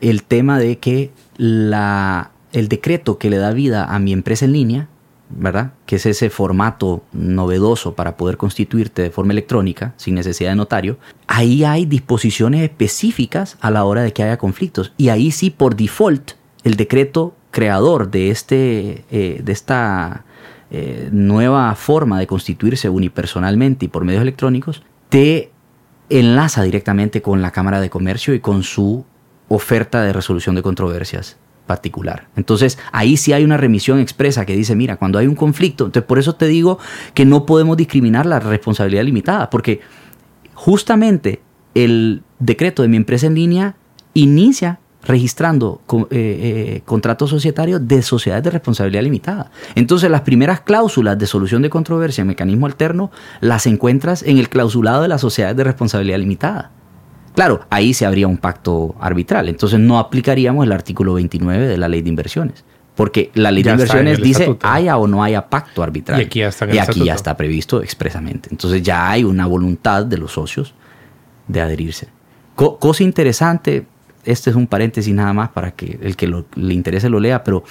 el tema de que la, el decreto que le da vida a mi empresa en línea, ¿verdad? Que es ese formato novedoso para poder constituirte de forma electrónica, sin necesidad de notario. Ahí hay disposiciones específicas a la hora de que haya conflictos. Y ahí sí, por default, el decreto creador de, este, eh, de esta eh, nueva forma de constituirse unipersonalmente y por medios electrónicos, te enlaza directamente con la Cámara de Comercio y con su oferta de resolución de controversias particular. Entonces, ahí sí hay una remisión expresa que dice, mira, cuando hay un conflicto, entonces por eso te digo que no podemos discriminar la responsabilidad limitada, porque justamente el decreto de mi empresa en línea inicia registrando eh, eh, contratos societarios de sociedades de responsabilidad limitada. Entonces las primeras cláusulas de solución de controversia en mecanismo alterno las encuentras en el clausulado de las sociedades de responsabilidad limitada. Claro, ahí se habría un pacto arbitral, entonces no aplicaríamos el artículo 29 de la ley de inversiones. Porque la ley Ya de inversiones dice estatuto. haya o no haya pacto arbitral. Y aquí ya está Y aquí ya está previsto expresamente. Entonces ya hay una voluntad de los socios de adherirse. Co- cosa interesante, este es un paréntesis nada más para que el que lo- le interese lo lea, pero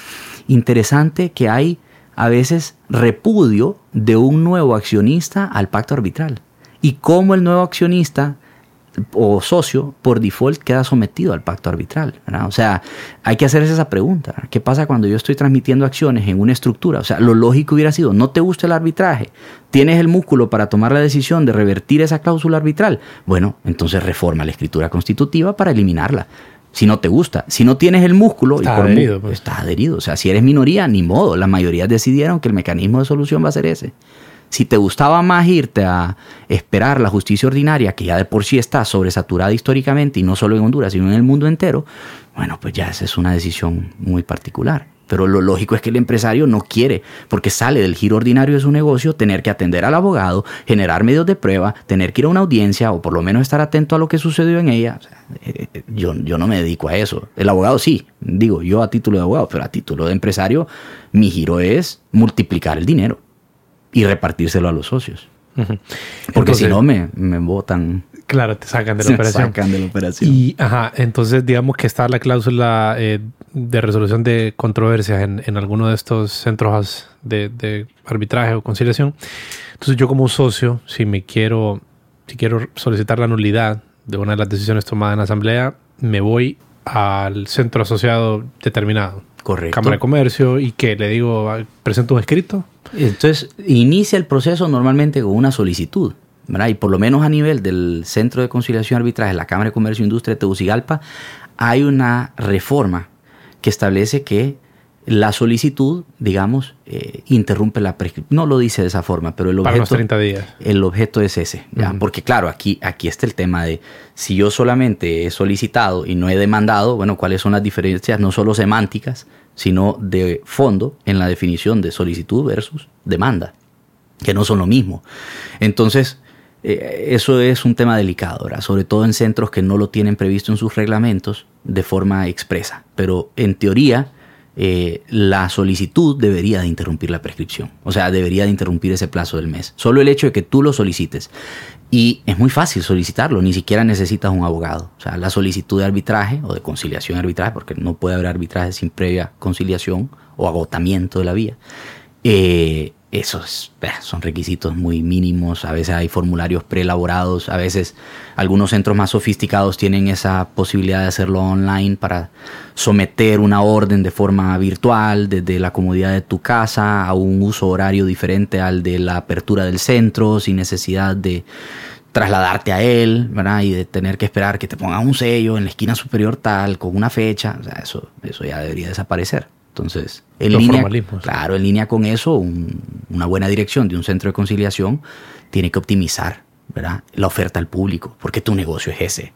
interesante que hay a veces repudio de un nuevo accionista al pacto arbitral. Y cómo el nuevo accionista o socio por default queda sometido al pacto arbitral. ¿verdad? O sea, hay que hacerse esa pregunta. ¿Qué pasa cuando yo estoy transmitiendo acciones en una estructura? O sea, lo lógico hubiera sido, no te gusta el arbitraje, tienes el músculo para tomar la decisión de revertir esa cláusula arbitral. Bueno, entonces reforma la escritura constitutiva para eliminarla. Si no te gusta, si no tienes el músculo, Está mu- adherido, pues. está adherido. O sea, si eres minoría, ni modo. Las mayorías decidieron que el mecanismo de solución va a ser ese. Si te gustaba más irte a esperar la justicia ordinaria, que ya de por sí está sobresaturada históricamente, y no solo en Honduras, sino en el mundo entero, bueno, pues ya esa es una decisión muy particular. Pero lo lógico es que el empresario no quiere, porque sale del giro ordinario de su negocio, tener que atender al abogado, generar medios de prueba, tener que ir a una audiencia o por lo menos estar atento a lo que sucedió en ella. Sea, eh, eh, yo, yo no me dedico a eso. El abogado sí, digo yo a título de abogado, pero a título de empresario, mi giro es multiplicar el dinero y repartírselo a los socios. Porque si no, me, me botan. Claro, te sacan de la <laughs> operación. sacan de la operación. Y, ajá, entonces digamos que está la cláusula eh, de resolución de controversias en, en alguno de estos centros de, de arbitraje o conciliación. Entonces yo como socio, si me quiero, si quiero solicitar la nulidad de una de las decisiones tomadas en la asamblea, me voy al centro asociado determinado. Correcto. Cámara de Comercio y que le digo, ah, presento un escrito. Entonces, inicia el proceso normalmente con una solicitud, ¿verdad? Y por lo menos a nivel del Centro de Conciliación y Arbitraje, la Cámara de Comercio e Industria de Tegucigalpa, hay una reforma que establece que la solicitud, digamos, eh, interrumpe la prescripción. No lo dice de esa forma, pero el Para los objeto, 30 días. el objeto es ese. ¿ya? Porque claro, aquí, aquí está el tema de si yo solamente he solicitado y no he demandado, bueno, cuáles son las diferencias no solo semánticas, sino de fondo en la definición de solicitud versus demanda, que no son lo mismo. Entonces, eh, eso es un tema delicado, ¿verdad? sobre todo en centros que no lo tienen previsto en sus reglamentos de forma expresa. Pero en teoría, eh, la solicitud debería de interrumpir la prescripción. O sea, debería de interrumpir ese plazo del mes. Solo el hecho de que tú lo solicites. Y es muy fácil solicitarlo, ni siquiera necesitas un abogado. O sea, la solicitud de arbitraje o de conciliación de arbitraje, porque no puede haber arbitraje sin previa conciliación o agotamiento de la vía. Eh, esos son requisitos muy mínimos, a veces hay formularios preelaborados, a veces algunos centros más sofisticados tienen esa posibilidad de hacerlo online para someter una orden de forma virtual desde la comodidad de tu casa a un uso horario diferente al de la apertura del centro sin necesidad de trasladarte a él. Y de tener que esperar que te pongan un sello en la esquina superior tal, con una fecha, o sea, eso, eso ya debería desaparecer. Entonces, en Los línea, claro, en línea con eso, un- una buena dirección de un centro de conciliación tiene que optimizar, ¿verdad? La oferta al público, porque tu negocio es ese.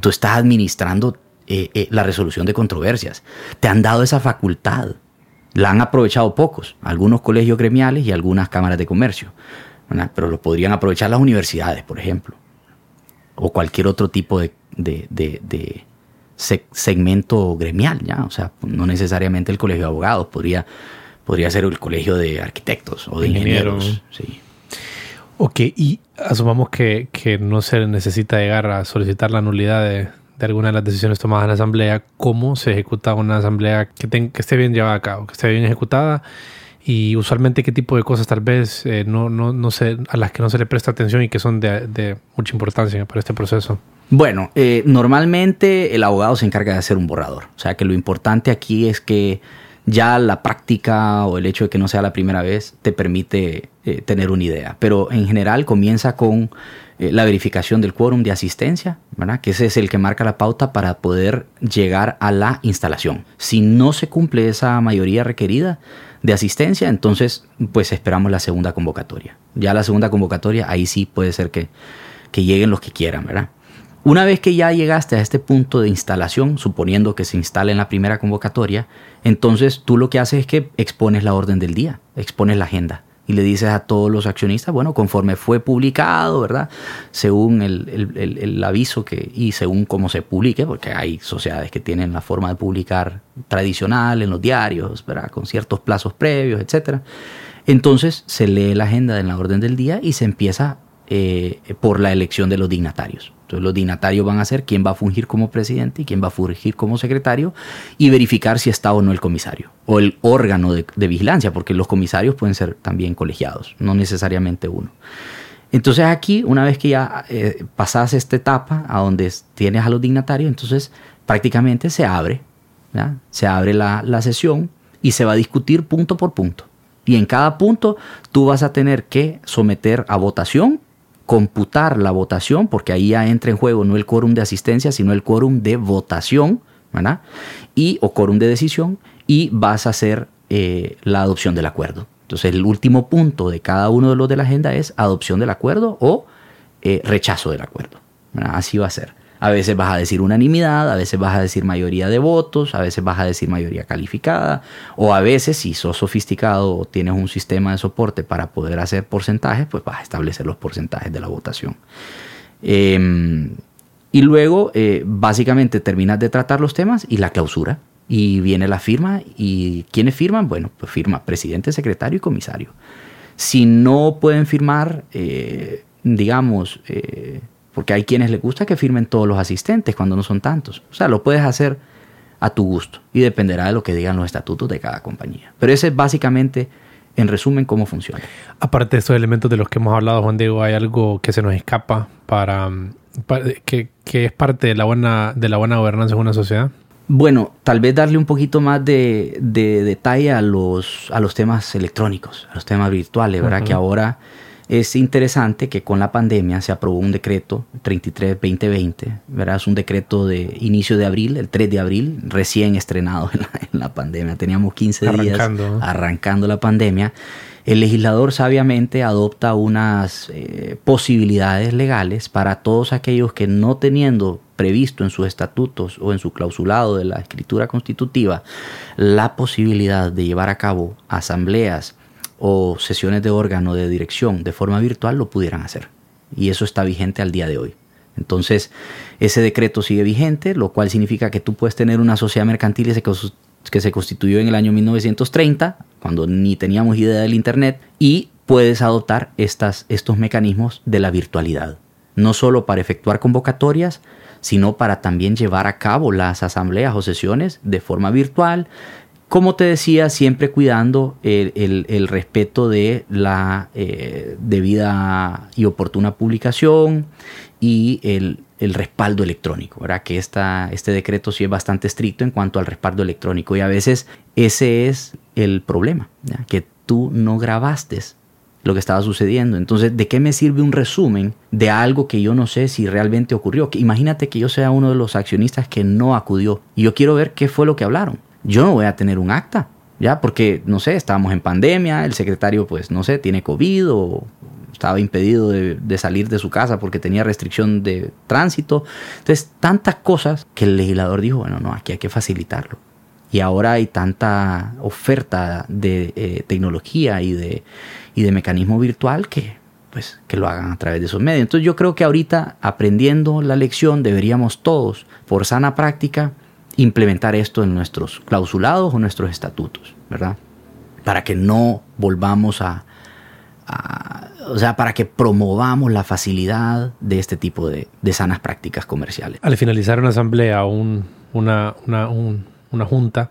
Tú estás administrando eh, eh, la resolución de controversias. Te han dado esa facultad. La han aprovechado pocos, algunos colegios gremiales y algunas cámaras de comercio. ¿verdad? Pero lo podrían aprovechar las universidades, por ejemplo. O cualquier otro tipo de, de- de- de se- segmento gremial, ¿ya? O sea, no necesariamente el colegio de abogados, podría, podría ser el colegio de arquitectos o de Ingenieros. ingenieros. Sí. Ok, y asumamos que, que no se necesita llegar a solicitar la nulidad de, de alguna de las decisiones tomadas en la asamblea. ¿Cómo se ejecuta una asamblea que, ten- que esté bien llevada a cabo, que esté bien ejecutada? Y usualmente qué tipo de cosas tal vez eh, no, no, no se, a las que no se le presta atención y que son de, de mucha importancia para este proceso. Bueno, eh, normalmente el abogado se encarga de hacer un borrador. O sea que lo importante aquí es que ya la práctica o el hecho de que no sea la primera vez te permite eh, tener una idea. Pero en general comienza con eh, la verificación del quórum de asistencia, ¿verdad? que ese es el que marca la pauta para poder llegar a la instalación. Si no se cumple esa mayoría requerida de asistencia, entonces pues esperamos la segunda convocatoria. Ya la segunda convocatoria, ahí sí puede ser que, que lleguen los que quieran, ¿verdad? Una vez que ya llegaste a este punto de instalación, suponiendo que se instale en la primera convocatoria, entonces tú lo que haces es que expones la orden del día, expones la agenda y le dices a todos los accionistas, bueno, conforme fue publicado, ¿verdad? Según el, aviso que, y según cómo se publique, porque hay sociedades que tienen la forma de publicar tradicional en los diarios, ¿verdad? Con ciertos plazos previos, etcétera. Entonces se lee la agenda en la orden del día y se empieza eh, por la elección de los dignatarios. Entonces los dignatarios van a ser quién va a fungir como presidente y quién va a fungir como secretario y verificar si está o no el comisario o el órgano de, vigilancia, porque los comisarios pueden ser también colegiados, no necesariamente uno. Entonces aquí, una vez que ya eh, pasas esta etapa a donde es- tienes a los dignatarios, entonces prácticamente se abre, ¿ya? se abre la sesión y se va a discutir punto por punto. Y en cada punto tú vas a tener que someter a votación, computar la votación, porque ahí ya entra en juego no el quórum de asistencia, sino el quórum de votación, ¿verdad? Y, o quórum de decisión, y vas a hacer eh, la adopción del acuerdo. Entonces el último punto de cada uno de los de la agenda es adopción del acuerdo o eh, rechazo del acuerdo. Así va a ser. A veces vas a decir unanimidad, a veces vas a decir mayoría de votos, a veces vas a decir mayoría calificada, o a veces si sos sofisticado o tienes un sistema de soporte para poder hacer porcentajes, pues vas a establecer los porcentajes de la votación. Eh, y luego, eh, básicamente, terminas de tratar los temas y la clausura. Y viene la firma. ¿Y quiénes firman? Bueno, pues firma presidente, secretario y comisario. Si no pueden firmar, eh, digamos, eh, porque hay quienes les gusta que firmen todos los asistentes cuando no son tantos. O sea, lo puedes hacer a tu gusto y dependerá de lo que digan los estatutos de cada compañía. Pero ese es básicamente, en resumen, cómo funciona. Aparte de estos elementos de los que hemos hablado, Juan Diego, ¿hay algo que se nos escapa para, para- que, que es parte de la buena de la buena gobernanza en una sociedad? Bueno, tal vez darle un poquito más de, de detalle a los, a los temas electrónicos, a los temas virtuales, ¿verdad? Que ahora es interesante que con la pandemia se aprobó un decreto 33-2020, ¿verdad? Es un decreto de inicio de abril, el 3 de abril, recién estrenado en la, en la pandemia, teníamos 15 días arrancando la pandemia, el legislador sabiamente adopta unas eh, posibilidades legales para todos aquellos que no teniendo previsto en sus estatutos o en su clausulado de la escritura constitutiva la posibilidad de llevar a cabo asambleas o sesiones de órgano de dirección de forma virtual lo pudieran hacer. Y eso está vigente al día de hoy. Entonces, ese decreto sigue vigente, lo cual significa que tú puedes tener una sociedad mercantil que se constituyó en el año 1930, cuando ni teníamos idea del Internet, y puedes adoptar estas, estos mecanismos de la virtualidad. No solo para efectuar convocatorias, sino para también llevar a cabo las asambleas o sesiones de forma virtual, como te decía, siempre cuidando el, respeto de la eh, debida y oportuna publicación y el, respaldo electrónico, ¿verdad? Que este decreto sí es bastante estricto en cuanto al respaldo electrónico y a veces ese es el problema, que tú no grabaste lo que estaba sucediendo. Entonces, ¿de qué me sirve un resumen de algo que yo no sé si realmente ocurrió? imagínate que yo sea uno de los accionistas que no acudió y yo quiero ver qué fue lo que hablaron yo no voy a tener un acta, ¿ya? Porque, no sé, estábamos en pandemia, el secretario, pues, no sé, tiene COVID o estaba impedido de, salir de su casa porque tenía restricción de tránsito. Entonces, tantas cosas que el legislador dijo, bueno, no, aquí hay que facilitarlo. Y ahora hay tanta oferta de eh, tecnología y de, y de mecanismo virtual que, pues, que lo hagan a través de esos medios. Entonces yo creo que ahorita, aprendiendo la lección, deberíamos todos, por sana práctica, implementar esto en nuestros clausulados o nuestros estatutos, ¿verdad? Para que no volvamos a, o sea, para que promovamos la facilidad de este tipo de, sanas prácticas comerciales. Al finalizar una asamblea o una, una junta,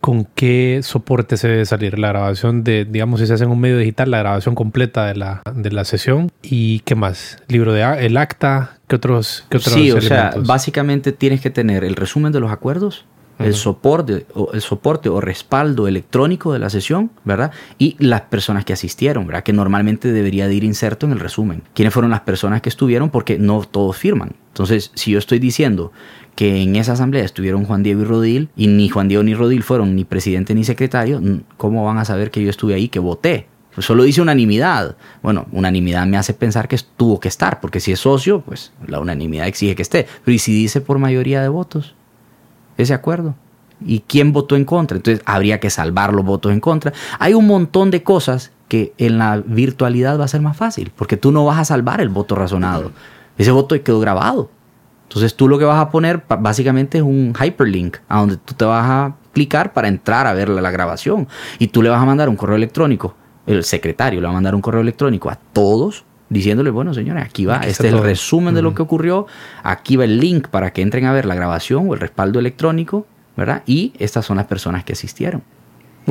con qué soporte se debe salir la grabación de, digamos, si se hace en un medio digital, la grabación completa de la, de la sesión y qué más, libro de el acta, qué otros, qué otros Sí, o sea, básicamente tienes que tener el resumen de los acuerdos, el soporte o el soporte o respaldo electrónico de la sesión, ¿verdad? Y las personas que asistieron, ¿verdad? Que normalmente debería de ir inserto en el resumen. ¿Quiénes fueron las personas que estuvieron? Porque no todos firman. Entonces, si yo estoy diciendo que en esa asamblea estuvieron Juan Diego y Rodil y ni Juan Diego ni Rodil fueron ni presidente ni secretario, ¿cómo van a saber que yo estuve ahí, que voté? Solo dice unanimidad. Bueno, unanimidad me hace pensar que tuvo que estar, porque si es socio, pues la unanimidad exige que esté. Pero ¿y si dice por mayoría de votos? Ese acuerdo. ¿Y quién votó en contra? Entonces habría que salvar los votos en contra. Hay un montón de cosas que en la virtualidad va a ser más fácil, porque tú no vas a salvar el voto razonado. Ese voto quedó grabado. Entonces tú lo que vas a poner básicamente es un hyperlink a donde tú te vas a clicar para entrar a ver la, grabación y tú le vas a mandar un correo electrónico, el secretario le va a mandar un correo electrónico a todos diciéndole, bueno señores, aquí va, este es el resumen de lo que ocurrió, aquí va el link para que entren a ver la grabación o el respaldo electrónico, ¿verdad? Y estas son las personas que asistieron.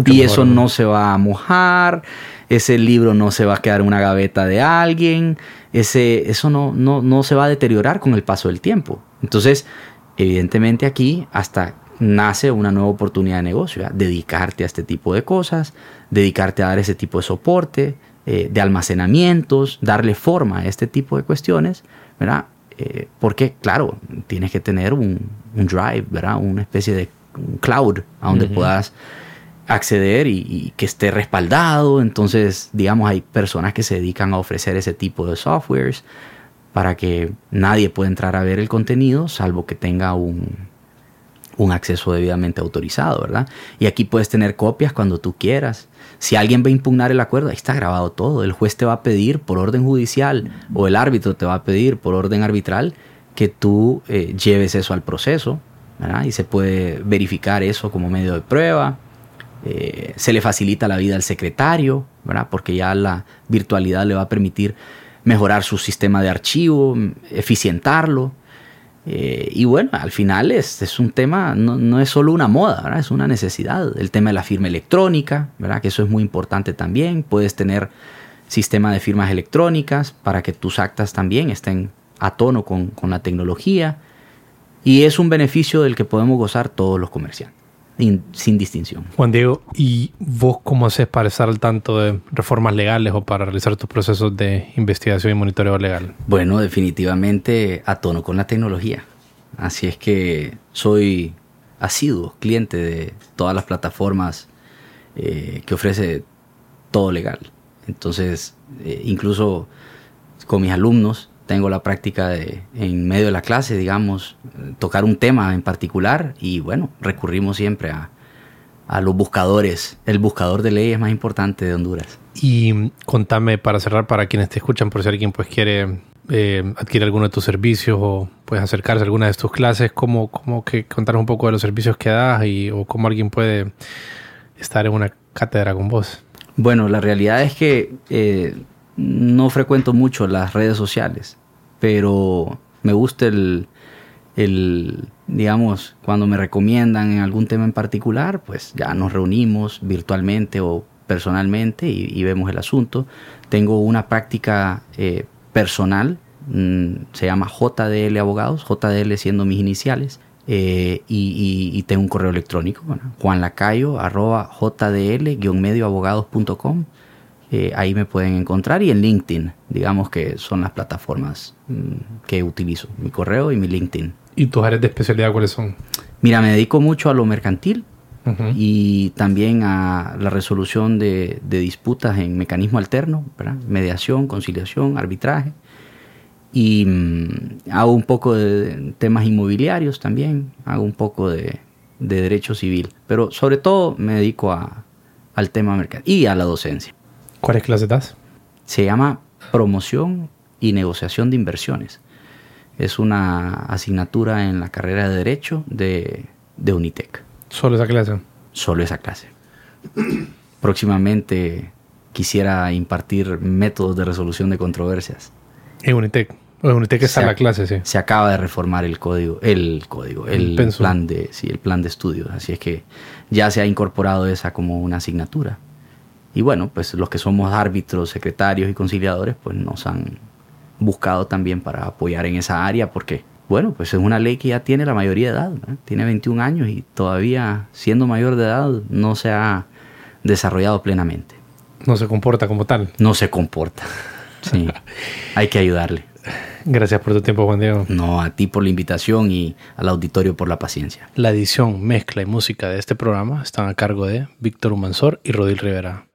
y eso no se va a mojar, ese libro no se va a quedar en una gaveta de alguien, ese, eso no, no, no se va a deteriorar con el paso del tiempo. Entonces, evidentemente aquí hasta nace una nueva oportunidad de negocio, dedicarte a este tipo de cosas, dedicarte a dar ese tipo de soporte, eh, de almacenamientos, darle forma a este tipo de cuestiones, ¿verdad? Eh, porque, claro, tienes que tener un, drive, ¿verdad? Una especie de cloud a donde puedas acceder y, que esté respaldado. Entonces, digamos, hay personas que se dedican a ofrecer ese tipo de softwares para que nadie pueda entrar a ver el contenido salvo que tenga un, un acceso debidamente autorizado, ¿verdad? Y aquí puedes tener copias cuando tú quieras. Si alguien va a impugnar el acuerdo, ahí está grabado todo. El juez te va a pedir por orden judicial o el árbitro te va a pedir por orden arbitral que tú eh, lleves eso al proceso. Y se puede verificar eso como medio de prueba. Eh, se le facilita la vida al secretario, ¿verdad? Porque ya la virtualidad le va a permitir mejorar su sistema de archivo, eficientarlo. Eh, y bueno, al final es, es un tema, no, es solo una moda, es una necesidad. El tema de la firma electrónica, ¿verdad? que eso es muy importante también. Puedes tener sistema de firmas electrónicas para que tus actas también estén a tono con, con la tecnología. Y es un beneficio del que podemos gozar todos los comerciantes sin distinción. Juan Diego, ¿y vos cómo haces para estar al tanto de reformas legales o para realizar tus procesos de investigación y monitoreo legal? Bueno, definitivamente a tono con la tecnología. Así es que soy asiduo cliente de todas las plataformas eh, que ofrece todo legal. Entonces, eh, incluso con mis alumnos tengo la práctica de, en medio de la clase, digamos, tocar un tema en particular y bueno, recurrimos siempre a, a los buscadores. El buscador de leyes más importante de Honduras. Y contame para cerrar, para quienes te escuchan, por si alguien pues quiere eh, adquirir alguno de tus servicios o pues acercarse a alguna de tus clases, ¿cómo, cómo que contar un poco de los servicios que das y, o cómo alguien puede estar en una cátedra con vos? Bueno, la realidad es que eh, no frecuento mucho las redes sociales, pero me gusta el, el, digamos, cuando me recomiendan en algún tema en particular, pues ya nos reunimos virtualmente o personalmente y, vemos el asunto. Tengo una práctica eh, personal, mm, se llama JDL Abogados, JDL siendo mis iniciales, eh, y, tengo un correo electrónico, bueno, juanlacayo arroba jdl-medioabogados.com. Eh, ahí me pueden encontrar y en LinkedIn, digamos que son las plataformas mm, que utilizo, mi correo y mi LinkedIn. ¿Y tus áreas de especialidad cuáles son? Mira, me dedico mucho a lo mercantil y también a la resolución de, disputas en mecanismo alterno, mediación, conciliación, arbitraje. Y mm, hago un poco de temas inmobiliarios también, hago un poco de, derecho civil, pero sobre todo me dedico a, al tema mercantil y a la docencia. ¿Cuáles clases das? Se llama promoción y negociación de inversiones. Es una asignatura en la carrera de Derecho de, Unitec. ¿Solo esa clase? Solo esa clase. <clears throat> Próximamente quisiera impartir métodos de resolución de controversias. En Unitec. En Unitec está la clase, sí. Se acaba de reformar el código, el código, el, plan de, sí, el plan de estudios. Así es que ya se ha incorporado esa como una asignatura. Y bueno, pues los que somos árbitros, secretarios y conciliadores, pues nos han buscado también para apoyar en esa área porque, bueno, pues es una ley que ya tiene la mayoría de edad, tiene 21 años y todavía siendo mayor de edad no se ha desarrollado plenamente. No se comporta como tal. No se comporta. Sí, <laughs> hay que ayudarle. Gracias por tu tiempo, Juan Diego. No, a ti por la invitación y al auditorio por la paciencia. La edición, mezcla y música de este programa están a cargo de Víctor Humansor y Rodil Rivera.